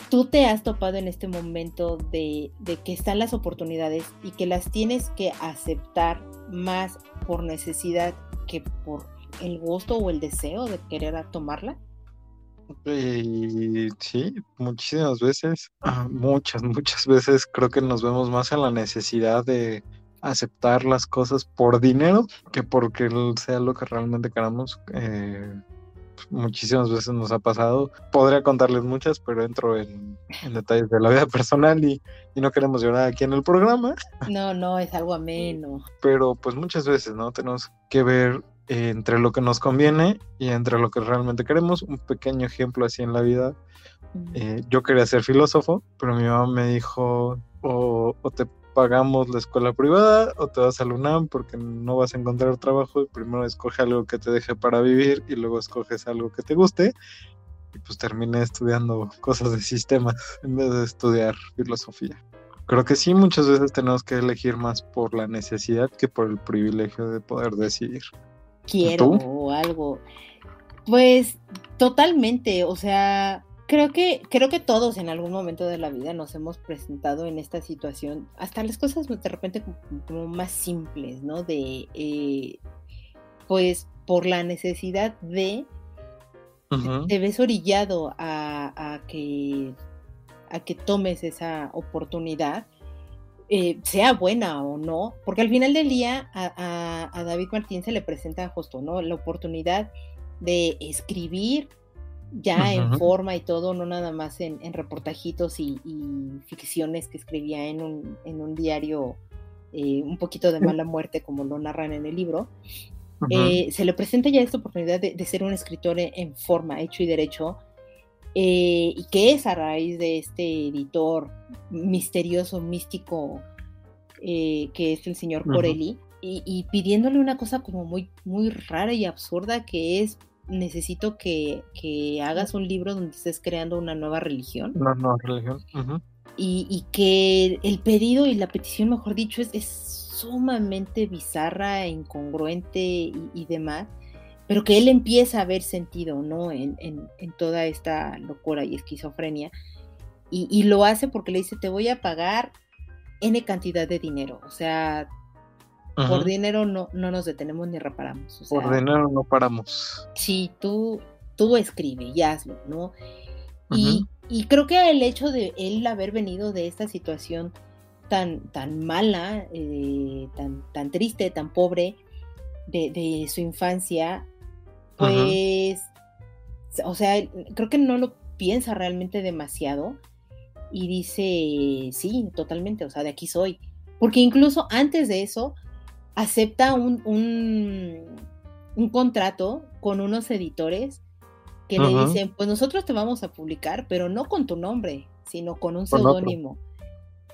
tú te has topado en este momento de, que están las oportunidades y que las tienes que aceptar más por necesidad que por el gusto o el deseo de querer tomarla? sí, muchísimas veces, ah, muchas, *laughs* muchas veces creo que nos vemos más en la necesidad de aceptar las cosas por dinero que porque sea lo que realmente queramos. Eh, muchísimas veces nos ha pasado. Podría contarles muchas, pero entro en, detalles de la vida *laughs* personal y, no queremos llorar aquí en el programa. No, no, es algo ameno. Pero pues muchas veces, ¿no? Tenemos que ver entre lo que nos conviene y entre lo que realmente queremos. Un pequeño ejemplo así en la vida. Eh, yo quería ser filósofo, pero mi mamá me dijo, o, o te pagamos la escuela privada o te vas al UNAM porque no vas a encontrar trabajo y primero escoge algo que te deje para vivir y luego escoges algo que te guste y pues terminé estudiando cosas de sistemas en vez de estudiar filosofía. Creo que sí, muchas veces tenemos que elegir más por la necesidad que por el privilegio de poder decidir. Quiero o algo. Pues totalmente, o sea, Creo que, creo que todos en algún momento de la vida nos hemos presentado en esta situación, hasta las cosas de repente como, más simples, ¿no? De, eh, pues, por la necesidad de, te ves orillado a, que, a que tomes esa oportunidad, eh, sea buena o no, porque al final del día a, a David Martín se le presenta justo, ¿no? La oportunidad de escribir ya en forma y todo, no nada más en, reportajitos y, ficciones que escribía en un, en un diario eh, un poquito de mala muerte, como lo narran en el libro. Eh, se le presenta ya esta oportunidad de, ser un escritor en, forma, hecho y derecho, eh, y que es a raíz de este editor misterioso, místico, que es el señor Corelli, y, y, pidiéndole una cosa como muy, muy rara y absurda, que es necesito que, hagas un libro donde estés creando una nueva religión. Una nueva religión. y, que el pedido y la petición, mejor dicho, es, sumamente bizarra, incongruente y, demás, pero que él empieza a ver sentido, ¿no? En, toda esta locura y esquizofrenia. Y, y, lo hace porque le dice, te voy a pagar N cantidad de dinero. O sea, por dinero no, no nos detenemos ni reparamos. Por dinero no paramos. Sí, tú, tú escribe y hazlo, ¿no? y, creo que el hecho de él haber venido de esta situación tan, tan mala, eh, tan, tan triste, tan pobre de, su infancia, pues, o sea, creo que no lo piensa realmente demasiado y dice, sí, totalmente, o sea, de aquí soy. Porque incluso antes de eso, acepta un, un, contrato con unos editores que le dicen, pues nosotros te vamos a publicar, pero no con tu nombre, sino con un seudónimo.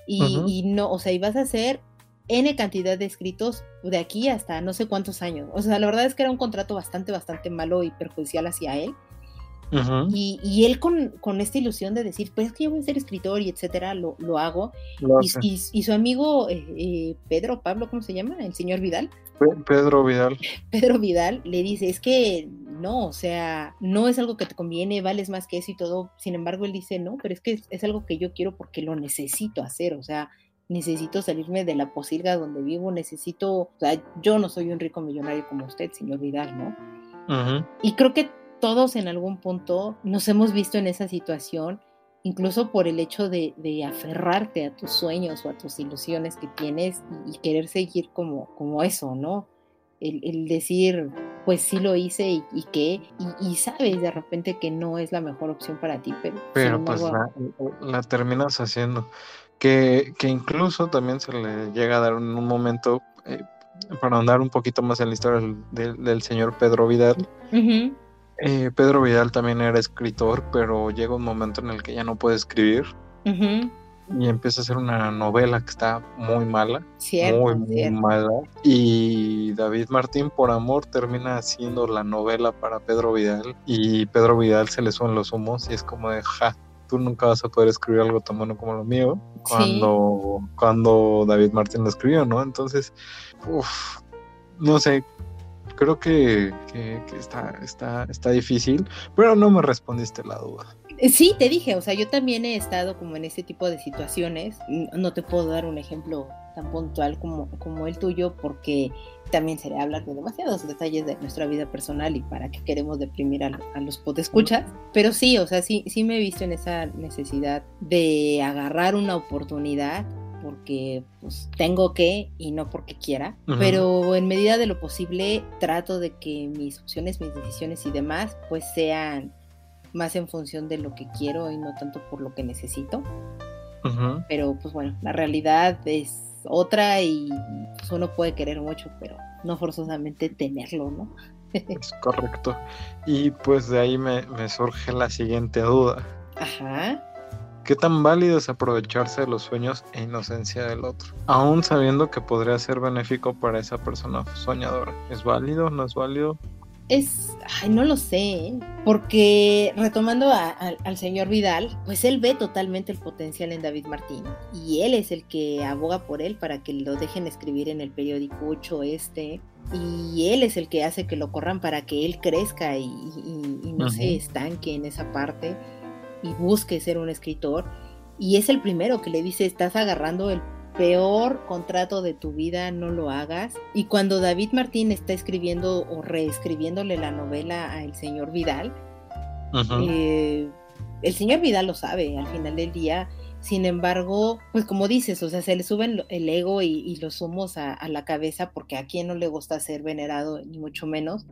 Y, y, no, o sea, y vas a hacer N cantidad de escritos de aquí hasta no sé cuántos años. O sea, la verdad es que era un contrato bastante, bastante malo y perjudicial hacia él y, él con, esta ilusión de decir, pues es que yo voy a ser escritor y etcétera, lo, hago. y, su amigo eh, eh, Pedro, Pablo, ¿cómo se llama? El señor Vidal. Pedro Vidal. *laughs* Pedro Vidal le dice, es que no, o sea, no es algo que te conviene, vales más que eso y todo. Sin embargo, él dice, no, pero es que es, algo que yo quiero porque lo necesito hacer, o sea, necesito salirme de la posilga donde vivo, necesito, o sea, yo no soy un rico millonario como usted, señor Vidal, ¿no? Y creo que todos en algún punto nos hemos visto en esa situación, incluso por el hecho de, aferrarte a tus sueños o a tus ilusiones que tienes y, querer seguir como, como eso, ¿no? El, decir, pues sí lo hice y, y qué, y, sabes de repente que no es la mejor opción para ti, pero... Pero pues la, terminas haciendo. Que, que, incluso también se le llega a dar en un momento, eh, para andar un poquito más en la historia del, señor Pedro Vidal, eh, Pedro Vidal también era escritor, pero llega un momento en el que ya no puede escribir. Y empieza a hacer una novela que está muy mala. muy, muy mala. Y David Martín, por amor, termina haciendo la novela para Pedro Vidal. Y Pedro Vidal se le suben los humos y es como de, ja, tú nunca vas a poder escribir algo tan bueno como lo mío. Cuando, cuando David Martín lo escribió, ¿no? Entonces, uff, no sé, creo que, está, está, está difícil, pero no me respondiste la duda. Eh, sí, te dije, o sea, yo también he estado como en este tipo de situaciones. No te puedo dar un ejemplo tan puntual como, como el tuyo, porque también sería hablar de demasiados detalles de nuestra vida personal y para qué queremos deprimir a, a los podescuchas. Pero sí, o sea, sí, sí me he visto en esa necesidad de agarrar una oportunidad porque pues tengo que y no porque quiera, pero en medida de lo posible trato de que mis opciones, mis decisiones y demás pues sean más en función de lo que quiero y no tanto por lo que necesito. Pero pues bueno, la realidad es otra y pues, uno puede querer mucho, pero no forzosamente tenerlo, ¿no? *laughs* es correcto. Y pues de ahí me, me surge la siguiente duda. Ajá. ¿Qué tan válido es aprovecharse de los sueños e inocencia del otro? Aún sabiendo que podría ser benéfico para esa persona soñadora. ¿Es válido? ¿No es válido? Es, ay, no lo sé, ¿eh? porque retomando al señor Vidal, pues él ve totalmente el potencial en David Martín y él es el que aboga por él para que lo dejen escribir en el periódico 8 este y él es el que hace que lo corran para que él crezca y, no se estanque en esa parte y busque ser un escritor. Y es el primero que le dice, estás agarrando el peor contrato de tu vida, no lo hagas. Y cuando David Martín está escribiendo o reescribiéndole la novela al señor Vidal, eh, el señor Vidal lo sabe al final del día. Sin embargo, pues como dices, o sea, se le suben el ego y, los humos a, la cabeza porque a quien no le gusta ser venerado, ni mucho menos.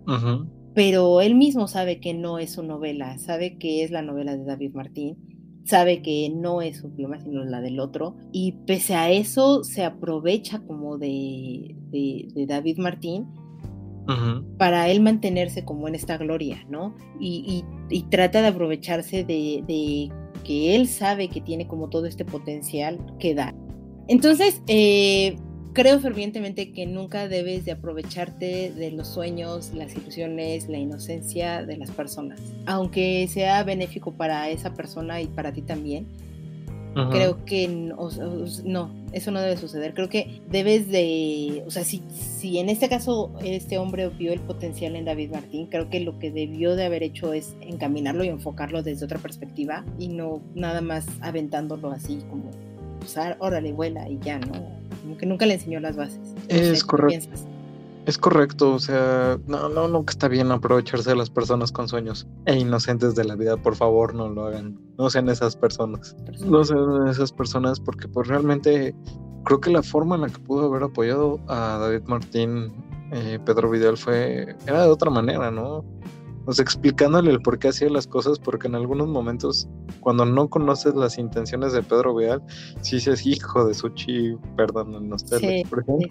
Pero él mismo sabe que no es su novela, sabe que es la novela de David Martín, sabe que no es su pluma sino la del otro, y pese a eso se aprovecha como de, de, David Martín para él mantenerse como en esta gloria, ¿no? Y, y, trata de aprovecharse de, de, que él sabe que tiene como todo este potencial que da. Entonces, eh, creo fervientemente que nunca debes de aprovecharte de los sueños, las ilusiones, la inocencia de las personas. Aunque sea benéfico para esa persona y para ti también, creo que no, eso no debe suceder. Creo que debes de, o sea, si, si en este caso este hombre vio el potencial en David Martín, creo que lo que debió de haber hecho es encaminarlo y enfocarlo desde otra perspectiva y no nada más aventándolo así como, usar, órale, vuela y ya, ¿no? como que nunca le enseñó las bases. es correcto. Es correcto, o sea, no, no, nunca está bien aprovecharse de las personas con sueños e inocentes de la vida, por favor, no lo hagan, no sean esas personas, no sean esas personas porque pues realmente creo que la forma en la que pudo haber apoyado a David Martín, eh, Pedro Vidal fue, era de otra manera, ¿no? O sea, explicándole el por qué hacía las cosas, porque en algunos momentos, cuando no conoces las intenciones de Pedro Vial, si dices, hijo de Suchi, perdón, ustedes por ejemplo,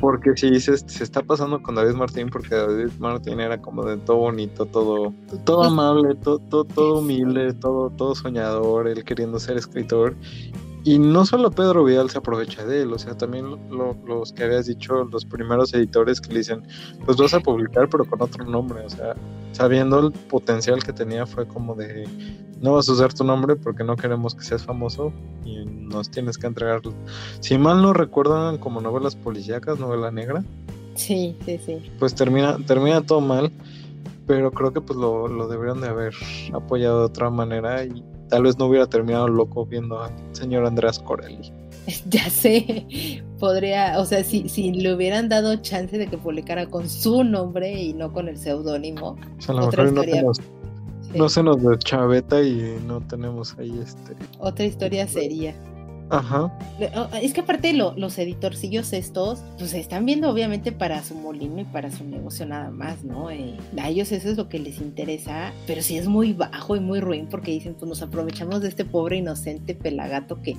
porque si dices, se está pasando con David Martín, porque David Martín era como de todo bonito, todo, todo amable, todo, todo, todo humilde, todo, todo soñador, él queriendo ser escritor, y no solo Pedro Vidal se aprovecha de él, o sea, también los que habías dicho, los primeros editores que le dicen, pues vas a publicar pero con otro nombre, o sea, sabiendo el potencial que tenía fue como de, no vas a usar tu nombre porque no queremos que seas famoso y nos tienes que entregarlo. Si mal no recuerdan como novelas policíacas, novela negra. Sí, sí, sí. Pues termina, termina todo mal, pero creo que pues lo, lo deberían de haber apoyado de otra manera y tal vez no hubiera terminado loco viendo al señor Andrés Corelli. *laughs* Ya sé, podría, o sea, si, si le hubieran dado chance de que publicara con su nombre y no con el seudónimo. O sea, a lo mejor no, tenemos, no se nos de chaveta y no tenemos ahí este. Otra historia sería. Ajá. Oh, es que aparte los editorcillos estos, pues están viendo obviamente para su molino y para su negocio nada más, ¿no? Eh, a ellos eso es lo que les interesa, pero sí es muy bajo y muy ruin porque dicen, pues nos aprovechamos de este pobre inocente pelagato que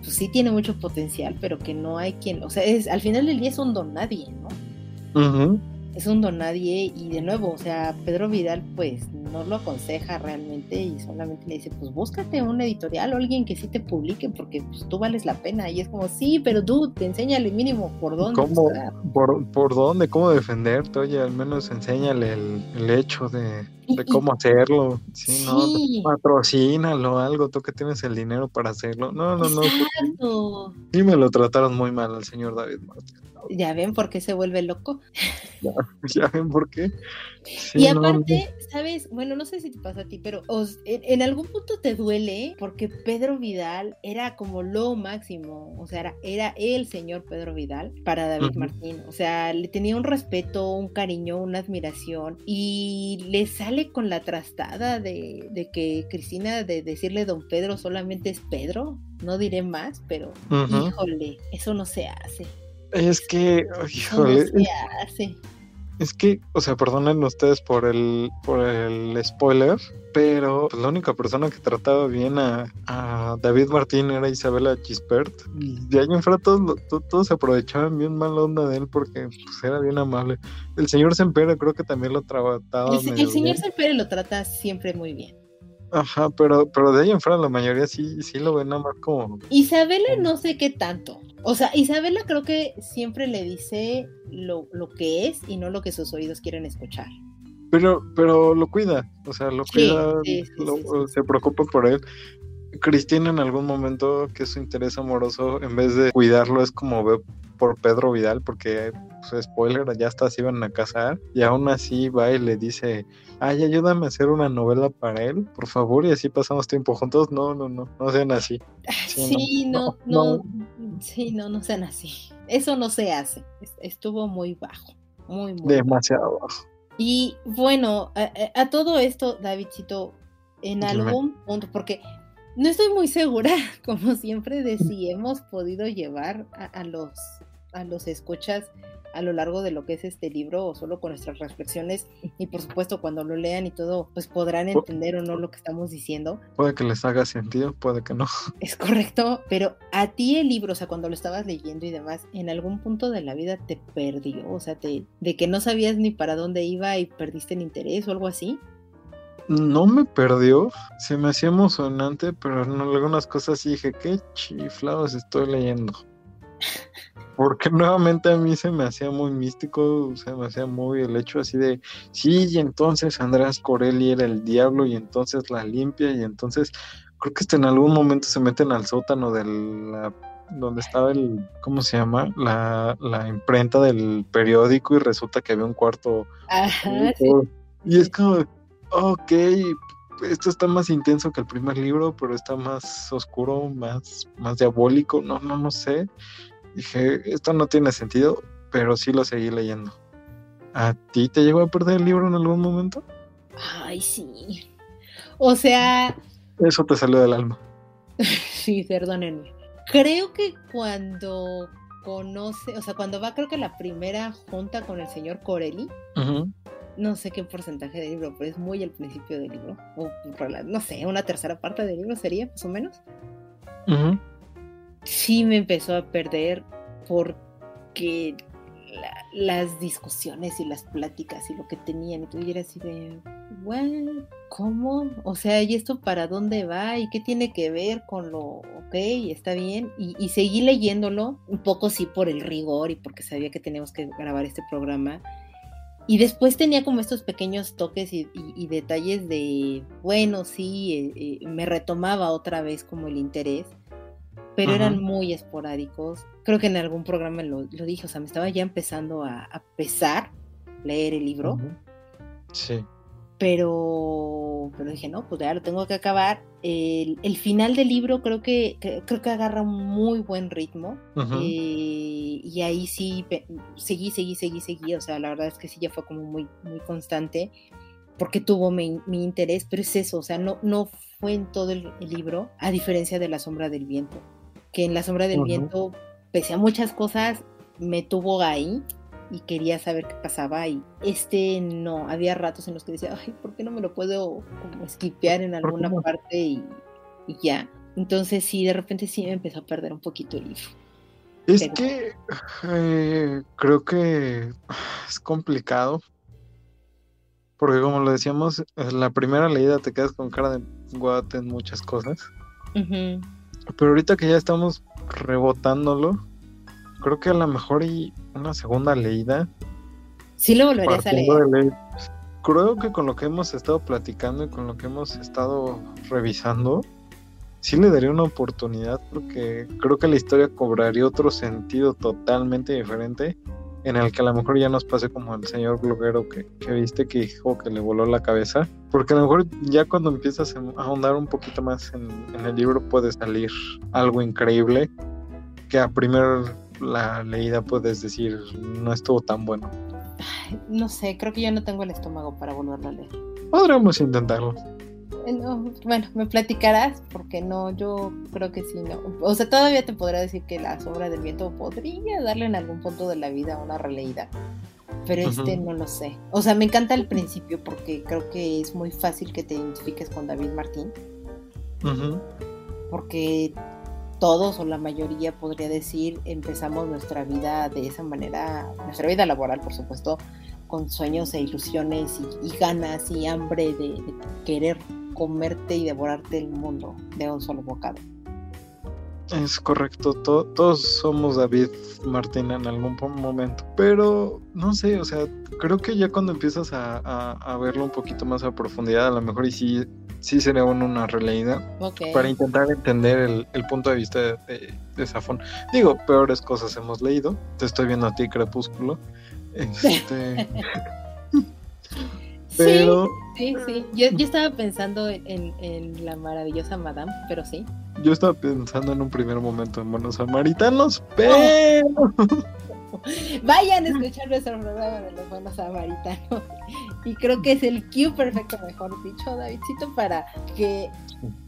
pues sí tiene mucho potencial, pero que no hay quien, o sea, es, al final del día es un don nadie, ¿no? Ajá es un don nadie y de nuevo, o sea, Pedro Vidal pues no lo aconseja realmente y solamente le dice, pues búscate un editorial o alguien que sí te publique porque pues tú vales la pena y es como, sí, pero tú te enséñale mínimo por dónde. ¿Cómo, por, por, dónde? ¿Cómo defenderte? Oye, al menos enséñale el, hecho de, cómo hacerlo. Sí, no, patrocínalo, algo, tú que tienes el dinero para hacerlo. No, no, no. Sí me lo trataron muy mal al señor David Martín. Ya ven por qué se vuelve loco. *laughs* Ya, ven por qué. y aparte, ¿sabes? Bueno, no sé si te pasa a ti, pero en, algún punto te duele porque Pedro Vidal era como lo máximo. O sea, era, el señor Pedro Vidal para David Martín. O sea, le tenía un respeto, un cariño, una admiración. Y le sale con la trastada de, de que Cristina, de decirle don Pedro solamente es Pedro. No diré más, pero híjole, eso no se hace. Es que, híjole. Es que, o sea, perdonen ustedes por el, por el spoiler, pero pues, la única persona que trataba bien a, David Martín era Isabela Chispert. Y de ahí en fuera todos, todos, se aprovechaban bien mal onda de él porque pues, era bien amable. El señor Sempere creo que también lo trataba. El, el señor Sempere lo trata siempre muy bien. Ajá, pero, pero de ahí en fuera la mayoría sí, sí lo ven nada más como. Isabela no sé qué tanto. O sea, Isabela creo que siempre le dice lo, lo que es y no lo que sus oídos quieren escuchar. Pero, pero lo cuida, o sea, lo cuida, se preocupa por él. Cristina en algún momento que su interés amoroso, en vez de cuidarlo, es como ve por Pedro Vidal, porque, pues, spoiler, ya hasta se iban a casar, y aún así va y le dice, ay, ayúdame a hacer una novela para él, por favor, y así pasamos tiempo juntos. No, no, no, no sean así. *laughs* Sí, no, no, sí, no, no sean así. Eso no se hace. Estuvo muy bajo, muy, muy Demasiado bajo. Y bueno, a, todo esto, Davidcito, en algún punto, porque no estoy muy segura, *laughs* como siempre, de si hemos podido llevar a, los, a los escuchas a lo largo de lo que es este libro o solo con nuestras reflexiones y por supuesto cuando lo lean y todo pues podrán entender o no lo que estamos diciendo. Puede que les haga sentido, puede que no. Es correcto, pero a ti el libro, o sea, cuando lo estabas leyendo y demás, en algún punto de la vida te perdió, o sea, te, de que no sabías ni para dónde iba y perdiste el interés o algo así. No me perdió, se me hacía emocionante, pero en algunas cosas dije, qué chiflados estoy leyendo. Porque nuevamente a mí se me hacía muy místico, se me hacía muy el hecho así de, sí, y entonces Andrés Corelli era el diablo y entonces la limpia y entonces creo que hasta en algún momento se meten al sótano de la donde estaba el, ¿cómo se llama? La, la imprenta del periódico y resulta que había un cuarto. Ajá, Y es como, ok, esto está más intenso que el primer libro, pero está más oscuro, más, más diabólico, no, no, no sé. Dije, esto no tiene sentido, pero sí lo seguí leyendo. ¿A ti te llegó a perder el libro en algún momento? Ay, sí. O sea... Eso te salió del alma. *laughs* sí, perdónenme. Creo que cuando conoce, o sea, cuando va creo que la primera junta con el señor Corelli, no sé qué porcentaje del libro, pero es muy al principio del libro. O no sé, una tercera parte del libro sería, más o menos. Sí me empezó a perder porque las discusiones y las pláticas y lo que tenían, y tú así de, bueno, ¿cómo? O sea, ¿y esto para dónde va? ¿Y qué tiene que ver con lo, ok, está bien? Y, y seguí leyéndolo, un poco sí por el rigor y porque sabía que teníamos que grabar este programa. Y después tenía como estos pequeños toques y, detalles de, bueno, sí, eh, eh, me retomaba otra vez como el interés, pero eran muy esporádicos. Creo que en algún programa lo, dije, o sea, me estaba ya empezando a, pesar leer el libro. Sí pero, pero dije, no, pues ya lo tengo que acabar. El, el final del libro creo que, creo que agarra un muy buen ritmo. Eh, y ahí sí, seguí, seguí, seguí, seguí. O sea, la verdad es que sí, ya fue como muy, muy constante porque tuvo mi, mi interés, pero es eso, o sea, no, no fue en todo el, libro, a diferencia de La Sombra del Viento, que en La Sombra del Viento, pese a muchas cosas, me tuvo ahí y quería saber qué pasaba y este no, había ratos en los que decía, ay, ¿por qué no me lo puedo como esquipear en alguna parte y, ya? Entonces sí, de repente sí me empezó a perder un poquito el libro. Es que eh, creo que es complicado. Porque como lo decíamos, la primera leída te quedas con cara de guate en muchas cosas. Pero ahorita que ya estamos rebotándolo, creo que a lo mejor y una segunda leída. Sí lo volverías a leer. Creo que con lo que hemos estado platicando y con lo que hemos estado revisando, sí le daría una oportunidad porque creo que la historia cobraría otro sentido totalmente diferente en el que a lo mejor ya nos pase como el señor bloguero que, viste que dijo que le voló la cabeza, porque a lo mejor ya cuando empiezas a ahondar un poquito más en, en el libro puede salir algo increíble que a primer la leída puedes decir no estuvo tan bueno? No sé, creo que yo no tengo el estómago para volverlo a leer. Podríamos intentarlo. Eh, bueno, me platicarás, porque no, yo creo que sí, no. O sea, todavía te podría decir que La Sombra del Viento podría darle en algún punto de la vida una releída, pero este no lo sé. O sea, me encanta el principio porque creo que es muy fácil que te identifiques con David Martín. Porque todos o la mayoría podría decir empezamos nuestra vida de esa manera, nuestra vida laboral por supuesto, con sueños e ilusiones y, ganas y hambre de, querer comerte y devorarte el mundo de un solo bocado. Es correcto, todos somos David Martín en algún momento, pero no sé, o sea, creo que ya cuando empiezas a, a verlo un poquito más a profundidad, a lo mejor y sí sí sería una releída para intentar entender el, punto de vista de, de, Safón. Digo, peores cosas hemos leído. Te estoy viendo a ti, Crepúsculo. *laughs* Este... pero... Sí, sí, Yo, estaba pensando en, en, la maravillosa Madame, pero sí. Yo estaba pensando en un primer momento en Buenos Samaritanos, pero... *laughs* Vayan a escuchar nuestro programa de los buenos samaritanos. Y creo que es el cue perfecto, mejor dicho, Davidcito, para que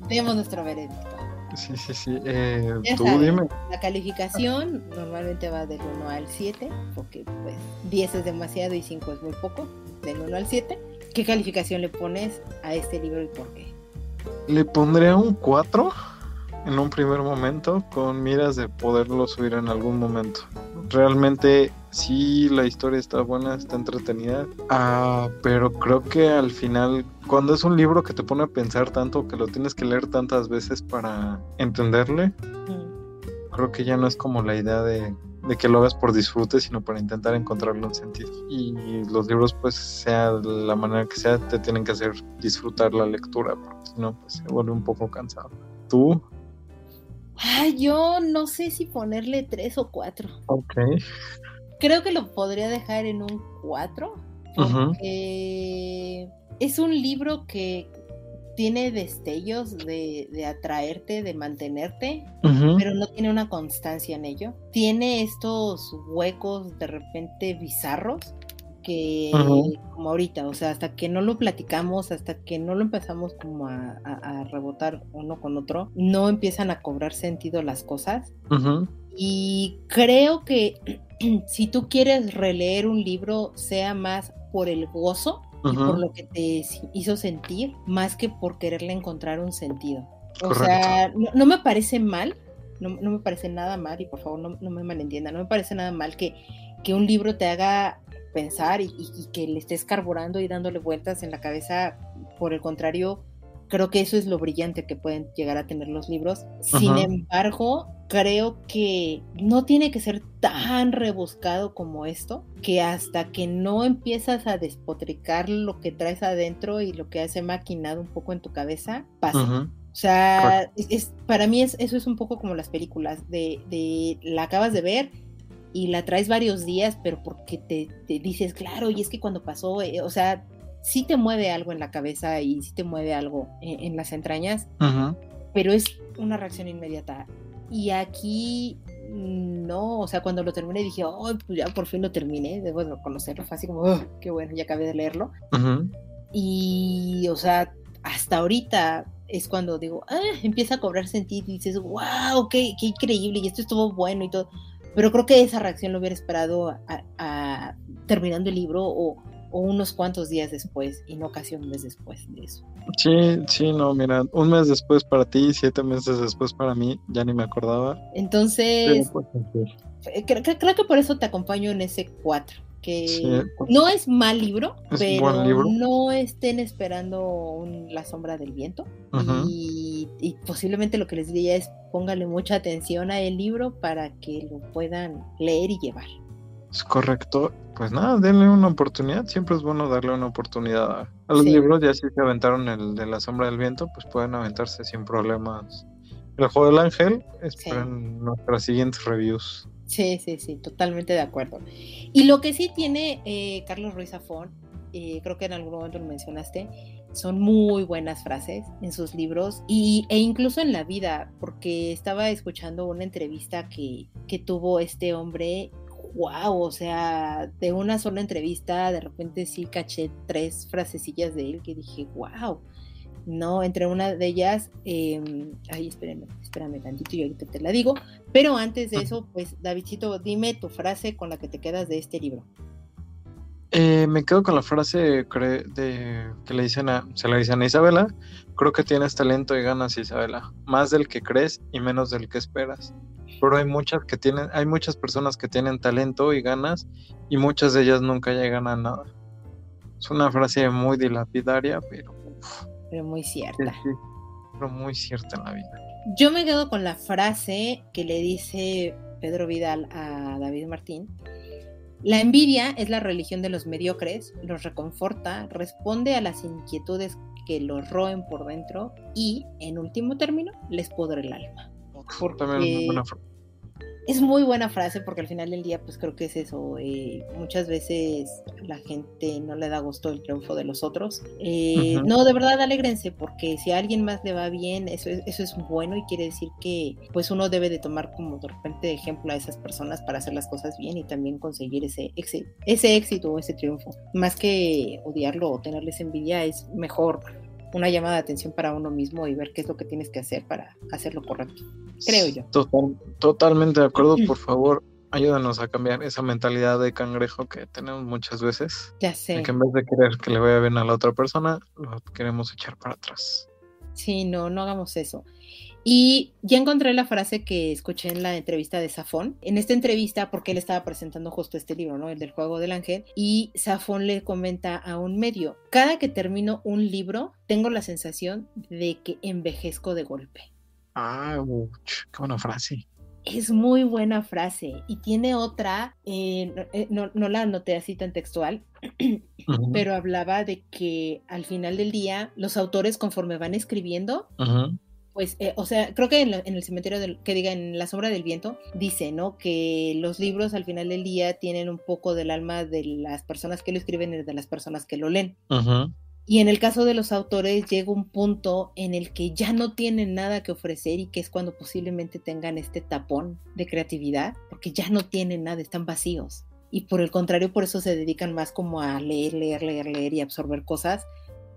demos nuestro veredicto. Sí, sí, sí. Eh, tú dime. La calificación normalmente va del 1 al 7, porque pues 10 es demasiado y 5 es muy poco, del 1 al 7. ¿Qué calificación le pones a este libro y por qué? Le pondré un 4 en un primer momento con miras de poderlo subir en algún momento. Realmente sí la historia está buena, está entretenida, ah, pero creo que al final cuando es un libro que te pone a pensar tanto, que lo tienes que leer tantas veces para entenderle, creo que ya no es como la idea de, de que lo hagas por disfrute, sino para intentar encontrarle un sentido. Y los libros, pues sea la manera que sea, te tienen que hacer disfrutar la lectura, porque si no, pues se vuelve un poco cansado. ¿Tú? Ay, yo no sé si ponerle tres o cuatro. Ok. Creo que lo podría dejar en un cuatro. Porque es un libro que tiene destellos de, atraerte, de mantenerte, pero no tiene una constancia en ello. Tiene estos huecos de repente bizarros que como ahorita, o sea, hasta que no lo platicamos, hasta que no lo empezamos como a, rebotar uno con otro, no empiezan a cobrar sentido las cosas. Y creo que *clears throat* si tú quieres releer un libro, sea más por el gozo y por lo que te hizo sentir, más que por quererle encontrar un sentido. O sea, no, me parece mal, no, me parece nada mal, y por favor no, no me malentienda, no me parece nada mal que, que un libro te haga pensar y, que le estés carburando y dándole vueltas en la cabeza. Por el contrario, creo que eso es lo brillante que pueden llegar a tener los libros. Sin embargo, creo que no tiene que ser tan rebuscado como esto, que hasta que no empiezas a despotricar lo que traes adentro y lo que hace maquinado un poco en tu cabeza, pasa. O sea, es, para mí es, eso es un poco como las películas, de, de la acabas de ver y la traes varios días, pero porque te, dices, claro, y es que cuando pasó, eh, o sea, sí te mueve algo en la cabeza y sí te mueve algo en, las entrañas, pero es una reacción inmediata. Y aquí no, o sea, cuando lo terminé dije, oh, pues ya por fin lo terminé, debo de conocerlo, fue así como, oh, qué bueno, ya acabé de leerlo. Y, o sea, hasta ahorita es cuando digo, ah, empieza a cobrar sentido y dices, wow, qué, qué increíble, y esto estuvo bueno y todo. Pero creo que esa reacción lo hubiera esperado a, terminando el libro o, unos cuantos días después y no casi un mes después de eso. Sí, sí, no, mira, un mes después para ti, siete meses después para mí, ya ni me acordaba. Entonces, eh, creo, creo, que por eso te acompaño en ese cuatro que no es mal libro, pero no estén esperando La sombra del viento. y, posiblemente lo que les diría es póngale mucha atención a el libro para que lo puedan leer y llevar. Es correcto. Pues nada, denle una oportunidad. Siempre es bueno darle una oportunidad a, los libros. Ya si se aventaron el de La sombra del viento, pues pueden aventarse sin problemas. El juego del ángel, esperen nuestras siguientes reviews. Sí, sí, sí, totalmente de acuerdo. Y lo que sí tiene eh, Carlos Ruiz Zafón, eh, creo que en algún momento lo mencionaste, son muy buenas frases en sus libros y, e incluso en la vida, porque estaba escuchando una entrevista que, que tuvo este hombre wow, o sea, de una sola entrevista, de repente sí caché tres frasecillas de él que dije, wow. ¿no? Entre una de ellas, eh, ay, espérame, espérame tantito y ahorita te la digo, pero antes de eso, pues, Davidcito, dime tu frase con la que te quedas de este libro. Eh, me quedo con la frase de, que le dicen a, se la dicen a Isabela, creo que tienes talento y ganas, Isabela, más del que crees y menos del que esperas. Pero hay muchas que tienen, hay muchas personas que tienen talento y ganas y muchas de ellas nunca llegan a nada. Es una frase muy dilapidaria, pero pero muy cierta. pero muy cierta en la vida. Yo me quedo con la frase que le dice Pedro Vidal a David Martín. La envidia es la religión de los mediocres, los reconforta, responde a las inquietudes que los roen por dentro y, en último término, les podre el alma. Porque es muy buena frase porque al final del día pues creo que es eso, eh, muchas veces la gente no le da gusto el triunfo de los otros. Eh, no, de verdad alégrense porque si a alguien más le va bien, eso es, eso es bueno y quiere decir que pues uno debe de tomar como de repente ejemplo a esas personas para hacer las cosas bien y también conseguir ese, ese, ese éxito o ese triunfo. Más que odiarlo o tenerles envidia es mejor una llamada de atención para uno mismo y ver qué es lo que tienes que hacer para hacer lo correcto creo yo. totalmente de acuerdo, por favor, ayúdanos a cambiar esa mentalidad de cangrejo que tenemos muchas veces. Ya sé. que en vez de querer que le vaya bien a la otra persona, lo queremos echar para atrás. Sí, no, no hagamos eso. Y ya encontré la frase que escuché en la entrevista de Safón. En esta entrevista, porque él estaba presentando justo este libro, ¿no? El del juego del ángel. Y Safón le comenta a un medio, cada que termino un libro, tengo la sensación de que envejezco de golpe. Ah, qué buena frase. Es muy buena frase y tiene otra, eh, eh, no, la anoté así tan textual, *clears throat* pero hablaba de que al final del día los autores conforme van escribiendo, pues, eh, o sea, creo que en, el cementerio, del, que diga en La sombra del viento, dice, ¿no? Que los libros al final del día tienen un poco del alma de las personas que lo escriben y de las personas que lo leen. Y en el caso de los autores llega un punto en el que ya no tienen nada que ofrecer y que es cuando posiblemente tengan este tapón de creatividad, porque ya no tienen nada, están vacíos. Y por el contrario, por eso se dedican más como a leer, leer, leer, leer y absorber cosas,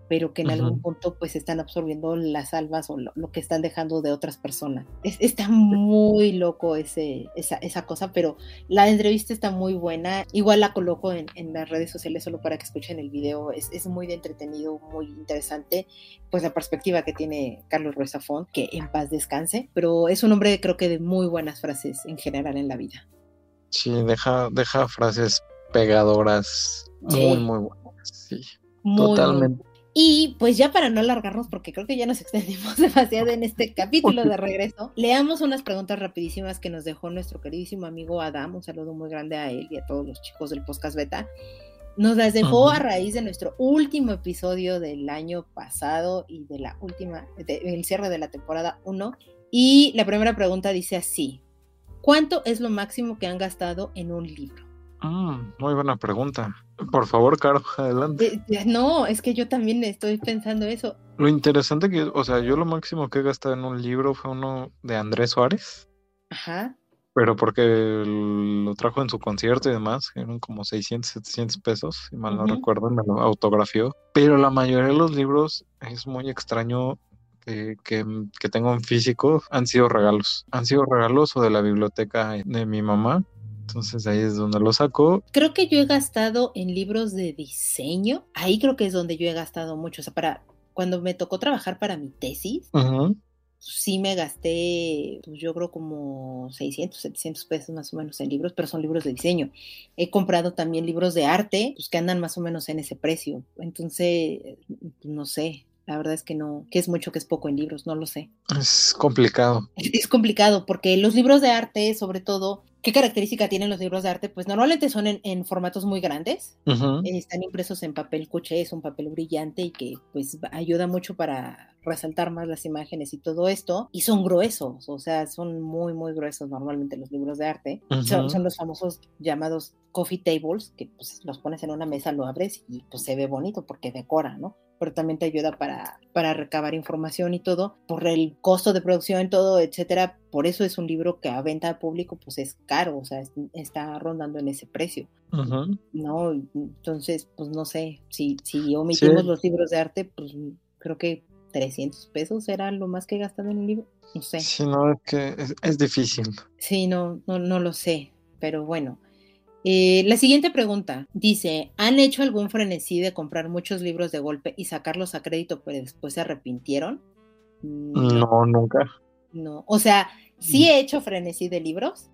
pero que en algún punto pues están absorbiendo las almas o lo, que están dejando de otras personas. está muy loco ese, esa, esa, cosa, pero la entrevista está muy buena. Igual la coloco en, en las redes sociales solo para que escuchen el video. Es, es, muy entretenido, muy interesante, pues la perspectiva que tiene Carlos Ruiz que en paz descanse, pero es un hombre creo que de muy buenas frases en general en la vida. Sí, deja, deja frases pegadoras muy, muy buenas. Sí, totalmente. Y pues ya para no alargarnos, porque creo que ya nos extendimos *laughs* demasiado en este capítulo de regreso, leamos unas preguntas rapidísimas que nos dejó nuestro queridísimo amigo Adam. Un saludo muy grande a él y a todos los chicos del podcast beta. Nos las dejó a raíz de nuestro último episodio del año pasado y de la última, del cierre de la temporada 1. Y la primera pregunta dice así: ¿Cuánto es lo máximo que han gastado en un libro? Mm, muy buena pregunta. Por favor, Caro, adelante. No, es que yo también estoy pensando eso. Lo interesante que, o sea, yo lo máximo que he gastado en un libro fue uno de Andrés Suárez. Ajá. Pero porque lo trajo en su concierto y demás, eran como 600, 700 pesos, si mal no recuerdo, me lo autografió. Pero la mayoría de los libros es muy extraño que, que, que, tengo en físico, han sido regalos. Han sido regalos o de la biblioteca de mi mamá entonces ahí es donde lo saco. Creo que yo he gastado en libros de diseño. Ahí creo que es donde yo he gastado mucho. O sea, para cuando me tocó trabajar para mi tesis, sí me gasté, pues yo creo como 600, 700 pesos más o menos en libros, pero son libros de diseño. He comprado también libros de arte, pues que andan más o menos en ese precio. Entonces, pues, no sé, la verdad es que no, que es mucho, que es poco en libros, no lo sé. Es complicado. *laughs* Es complicado porque los libros de arte, sobre todo, ¿Qué característica tienen los libros de arte? Pues normalmente son en, formatos muy grandes, están impresos en papel cuché, es un papel brillante y que pues ayuda mucho para resaltar más las imágenes y todo esto, y son gruesos, o sea, son muy, muy gruesos normalmente los libros de arte, son, son, los famosos llamados coffee tables, que pues los pones en una mesa, lo abres y pues se ve bonito porque decora, ¿no? Pero también te ayuda para, para recabar información y todo, por el costo de producción, y todo, etcétera. Por eso es un libro que a venta al público pues es caro, o sea, está rondando en ese precio. ¿No? Entonces, pues no sé, si, si omitimos los libros de arte, pues creo que 300 pesos era lo más que he gastado en un libro. No sé. Sí, no, es que es, difícil. Sí, no, no, no lo sé, pero bueno. Eh, la siguiente pregunta dice, ¿han hecho algún frenesí de comprar muchos libros de golpe y sacarlos a crédito pero después se arrepintieron? No, nunca. No, o sea, sí he hecho frenesí de libros,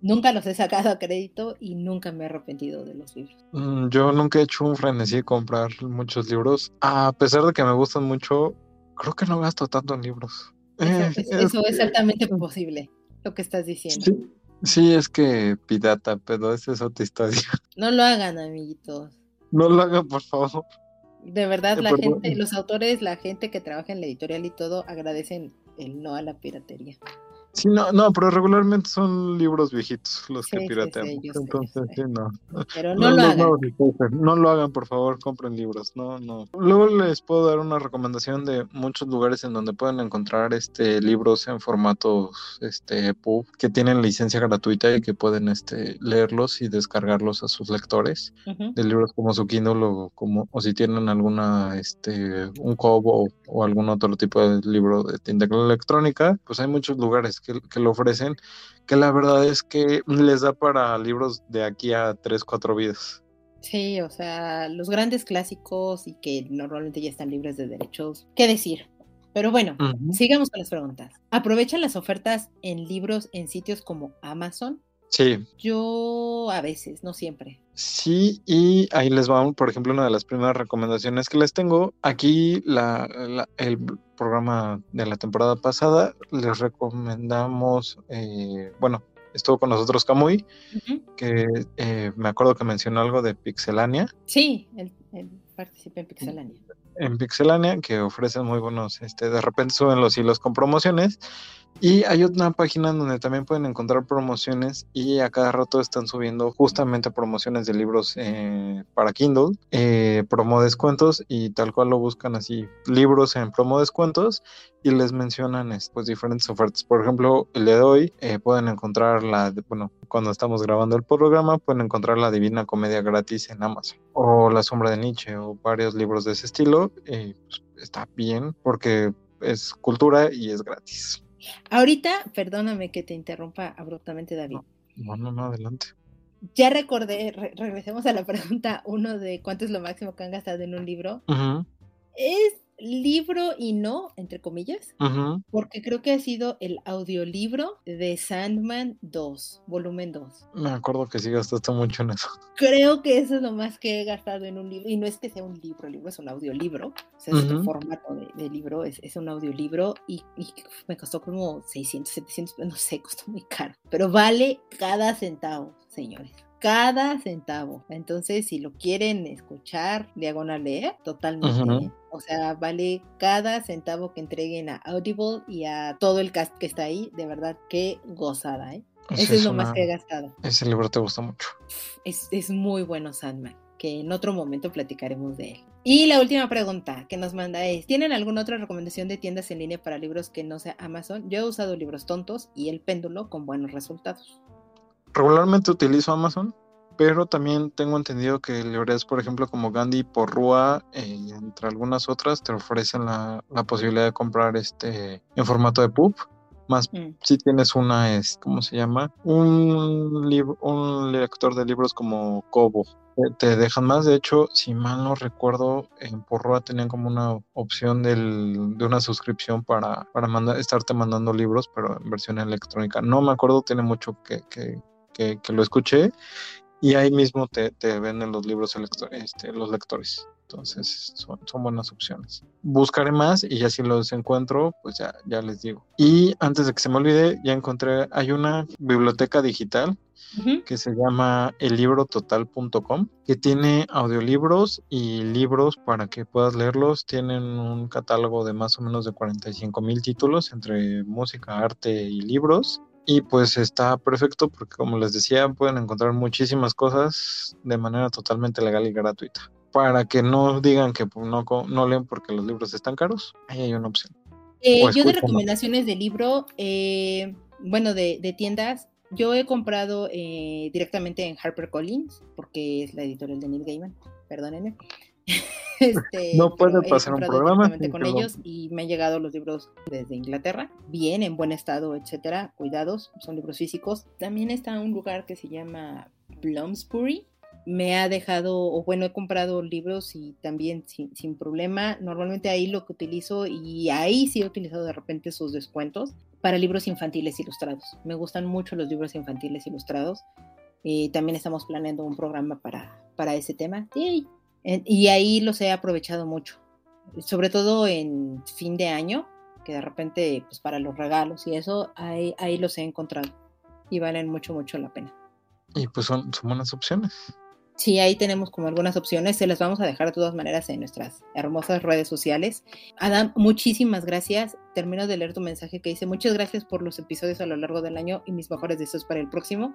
nunca los he sacado a crédito y nunca me he arrepentido de los libros. Mm, yo nunca he hecho un frenesí de comprar muchos libros, a pesar de que me gustan mucho, creo que no gasto tanto en libros. Eso, es, altamente posible, lo que estás diciendo. Sí. Sí, es que pirata, pero esa es otra historia. *laughs* No lo hagan, amiguitos. No lo hagan, por favor. De verdad, la gente, los autores, la gente que trabaja en la editorial y todo agradecen el no a la piratería. Sí, no, no, pero regularmente son libros viejitos los que pirateamos. Entonces, sí, no. Pero no, lo hagan. No, lo hagan, por favor, compren libros. No, no. Luego les puedo dar una recomendación de muchos lugares en donde pueden encontrar este libros en formatos este pub que tienen licencia gratuita y que pueden este leerlos y descargarlos a sus lectores de libros como su Kindle o como o si tienen alguna este un Kobo o algún otro tipo de libro de tinta electrónica, pues hay muchos lugares que, lo ofrecen, que la verdad es que les da para libros de aquí a 3, 4 vidas. Sí, o sea, los grandes clásicos y que normalmente ya están libres de derechos, ¿qué decir? Pero bueno, sigamos con las preguntas. ¿Aprovechan las ofertas en libros en sitios como Amazon? Sí. Yo a veces, no siempre. Sí, y ahí les va, por ejemplo, una de las primeras recomendaciones que les tengo. Aquí la, el programa de la temporada pasada les recomendamos, eh, bueno, estuvo con nosotros Camuy, que eh, me acuerdo que mencionó algo de Pixelania. Sí, él, participa en Pixelania. En Pixelania, que ofrecen muy buenos, este, de repente suben los hilos con promociones. Y hay otra página donde también pueden encontrar promociones y a cada rato están subiendo justamente promociones de libros eh, para Kindle, eh, promo descuentos y tal cual lo buscan así, libros en promo descuentos y les mencionan pues diferentes ofertas. Por ejemplo, el de hoy eh, pueden encontrar la, bueno, cuando estamos grabando el programa pueden encontrar la Divina Comedia gratis en Amazon o La Sombra de Nietzsche o varios libros de ese estilo eh, pues, está bien porque es cultura y es gratis. Ahorita, perdóname que te interrumpa abruptamente, David. No, no, no, adelante. Ya recordé, regresemos a la pregunta uno de cuánto es lo máximo que han gastado en un libro. Es libro y no, entre comillas, porque creo que ha sido el audiolibro de Sandman 2, volumen 2. Me acuerdo que sí gastaste mucho en eso. Creo que eso es lo más que he gastado en un libro, y no es que sea un libro, el libro es un audiolibro, o sea, es un formato de, libro, es, es, un audiolibro, y, y me costó como 600, 700, no sé, costó muy caro, pero vale cada centavo, señores cada centavo. Entonces, si lo quieren escuchar, diagonal leer, totalmente. O sea, vale cada centavo que entreguen a Audible y a todo el cast que está ahí. De verdad, qué gozada, ¿eh? Eso es, lo más que he gastado. Ese libro te gusta mucho. Es, es muy bueno, Sandman, que en otro momento platicaremos de él. Y la última pregunta que nos manda es, ¿tienen alguna otra recomendación de tiendas en línea para libros que no sea Amazon? Yo he usado libros tontos y el péndulo con buenos resultados regularmente utilizo Amazon, pero también tengo entendido que librerías, por ejemplo, como Gandhi y Porrua, eh, entre algunas otras, te ofrecen la, posibilidad de comprar este en formato de pub. Más mm. si tienes una, es, ¿cómo se llama? Un, libro, un lector de libros como Kobo. Te dejan más, de hecho, si mal no recuerdo, en Porrua tenían como una opción del, de una suscripción para, para mandar, estarte mandando libros, pero en versión electrónica. No me acuerdo, tiene mucho que, que, que, lo escuché y ahí mismo te, te venden los libros este, los lectores. Entonces son, son, buenas opciones. Buscaré más y ya si los encuentro, pues ya, ya les digo. Y antes de que se me olvide, ya encontré, hay una biblioteca digital que se llama ellibrototal.com, que tiene audiolibros y libros para que puedas leerlos. Tienen un catálogo de más o menos de 45 mil títulos entre música, arte y libros. Y pues está perfecto porque como les decía, pueden encontrar muchísimas cosas de manera totalmente legal y gratuita. Para que no digan que no, no leen porque los libros están caros, ahí hay una opción. Eh, yo de recomendaciones de libro, eh, bueno, de, de, tiendas, yo he comprado eh, directamente en HarperCollins, porque es la editorial de Neil Gaiman, perdónenme. *laughs* Este, no puede pasar un programa con ellos y me han llegado los libros desde Inglaterra, bien, en buen estado, etcétera, cuidados, son libros físicos. También está un lugar que se llama Bloomsbury, me ha dejado, o bueno, he comprado libros y también sin, sin, problema. Normalmente ahí lo que utilizo, y ahí sí he utilizado de repente sus descuentos para libros infantiles ilustrados. Me gustan mucho los libros infantiles ilustrados. y también estamos planeando un programa para, para ese tema. ¡Yay! Y ahí los he aprovechado mucho, sobre todo en fin de año, que de repente, pues para los regalos y eso, ahí, ahí los he encontrado y valen mucho, mucho la pena. Y pues son, son buenas opciones. Sí, ahí tenemos como algunas opciones, se las vamos a dejar de todas maneras en nuestras hermosas redes sociales. Adam, muchísimas gracias. Termino de leer tu mensaje que dice, muchas gracias por los episodios a lo largo del año y mis mejores deseos para el próximo.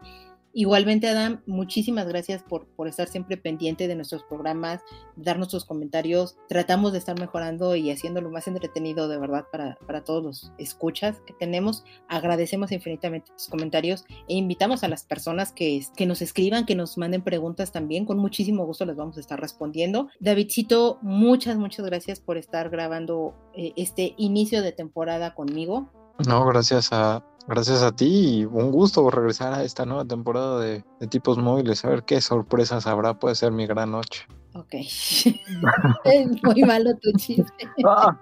Igualmente, Adam, muchísimas gracias por, por estar siempre pendiente de nuestros programas, darnos tus comentarios. Tratamos de estar mejorando y haciéndolo más entretenido de verdad para, para todos los escuchas que tenemos. Agradecemos infinitamente tus comentarios e invitamos a las personas que, que nos escriban, que nos manden preguntas también. Con muchísimo gusto les vamos a estar respondiendo. Davidcito, muchas, muchas gracias por estar grabando eh, este inicio de temporada conmigo. No, gracias a, Gracias a ti y un gusto regresar a esta nueva temporada de, tipos móviles. A ver qué sorpresas habrá. Puede ser mi gran noche. Ok. *laughs* es muy malo tu chiste. *laughs* Ah,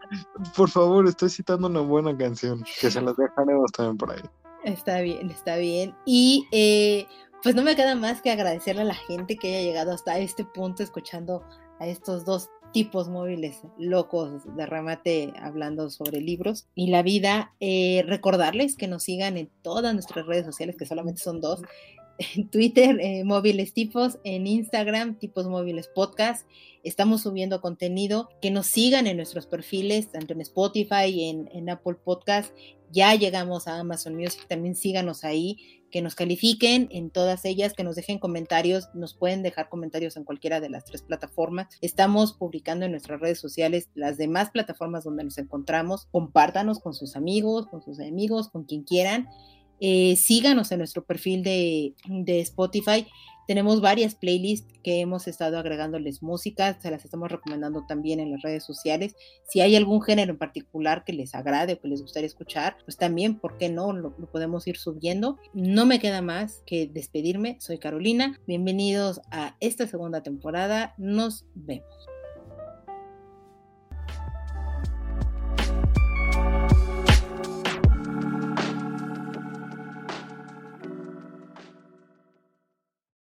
por favor, estoy citando una buena canción que se las dejaremos también por ahí. Está bien, está bien. Y eh, pues no me queda más que agradecerle a la gente que haya llegado hasta este punto escuchando a estos dos tipos móviles locos de remate hablando sobre libros y la vida. Eh, recordarles que nos sigan en todas nuestras redes sociales, que solamente son dos. En Twitter, eh, móviles tipos, en Instagram, tipos móviles podcast. Estamos subiendo contenido, que nos sigan en nuestros perfiles, tanto en Spotify en, en Apple Podcast. Ya llegamos a Amazon Music, también síganos ahí que nos califiquen en todas ellas, que nos dejen comentarios, nos pueden dejar comentarios en cualquiera de las tres plataformas. Estamos publicando en nuestras redes sociales las demás plataformas donde nos encontramos. Compártanos con sus amigos, con sus enemigos, con quien quieran. Eh, síganos en nuestro perfil de, de Spotify tenemos varias playlists que hemos estado agregándoles música, se las estamos recomendando también en las redes sociales. Si hay algún género en particular que les agrade o que les gustaría escuchar, pues también, ¿por qué no? Lo, lo podemos ir subiendo. No me queda más que despedirme. Soy Carolina. Bienvenidos a esta segunda temporada. Nos vemos.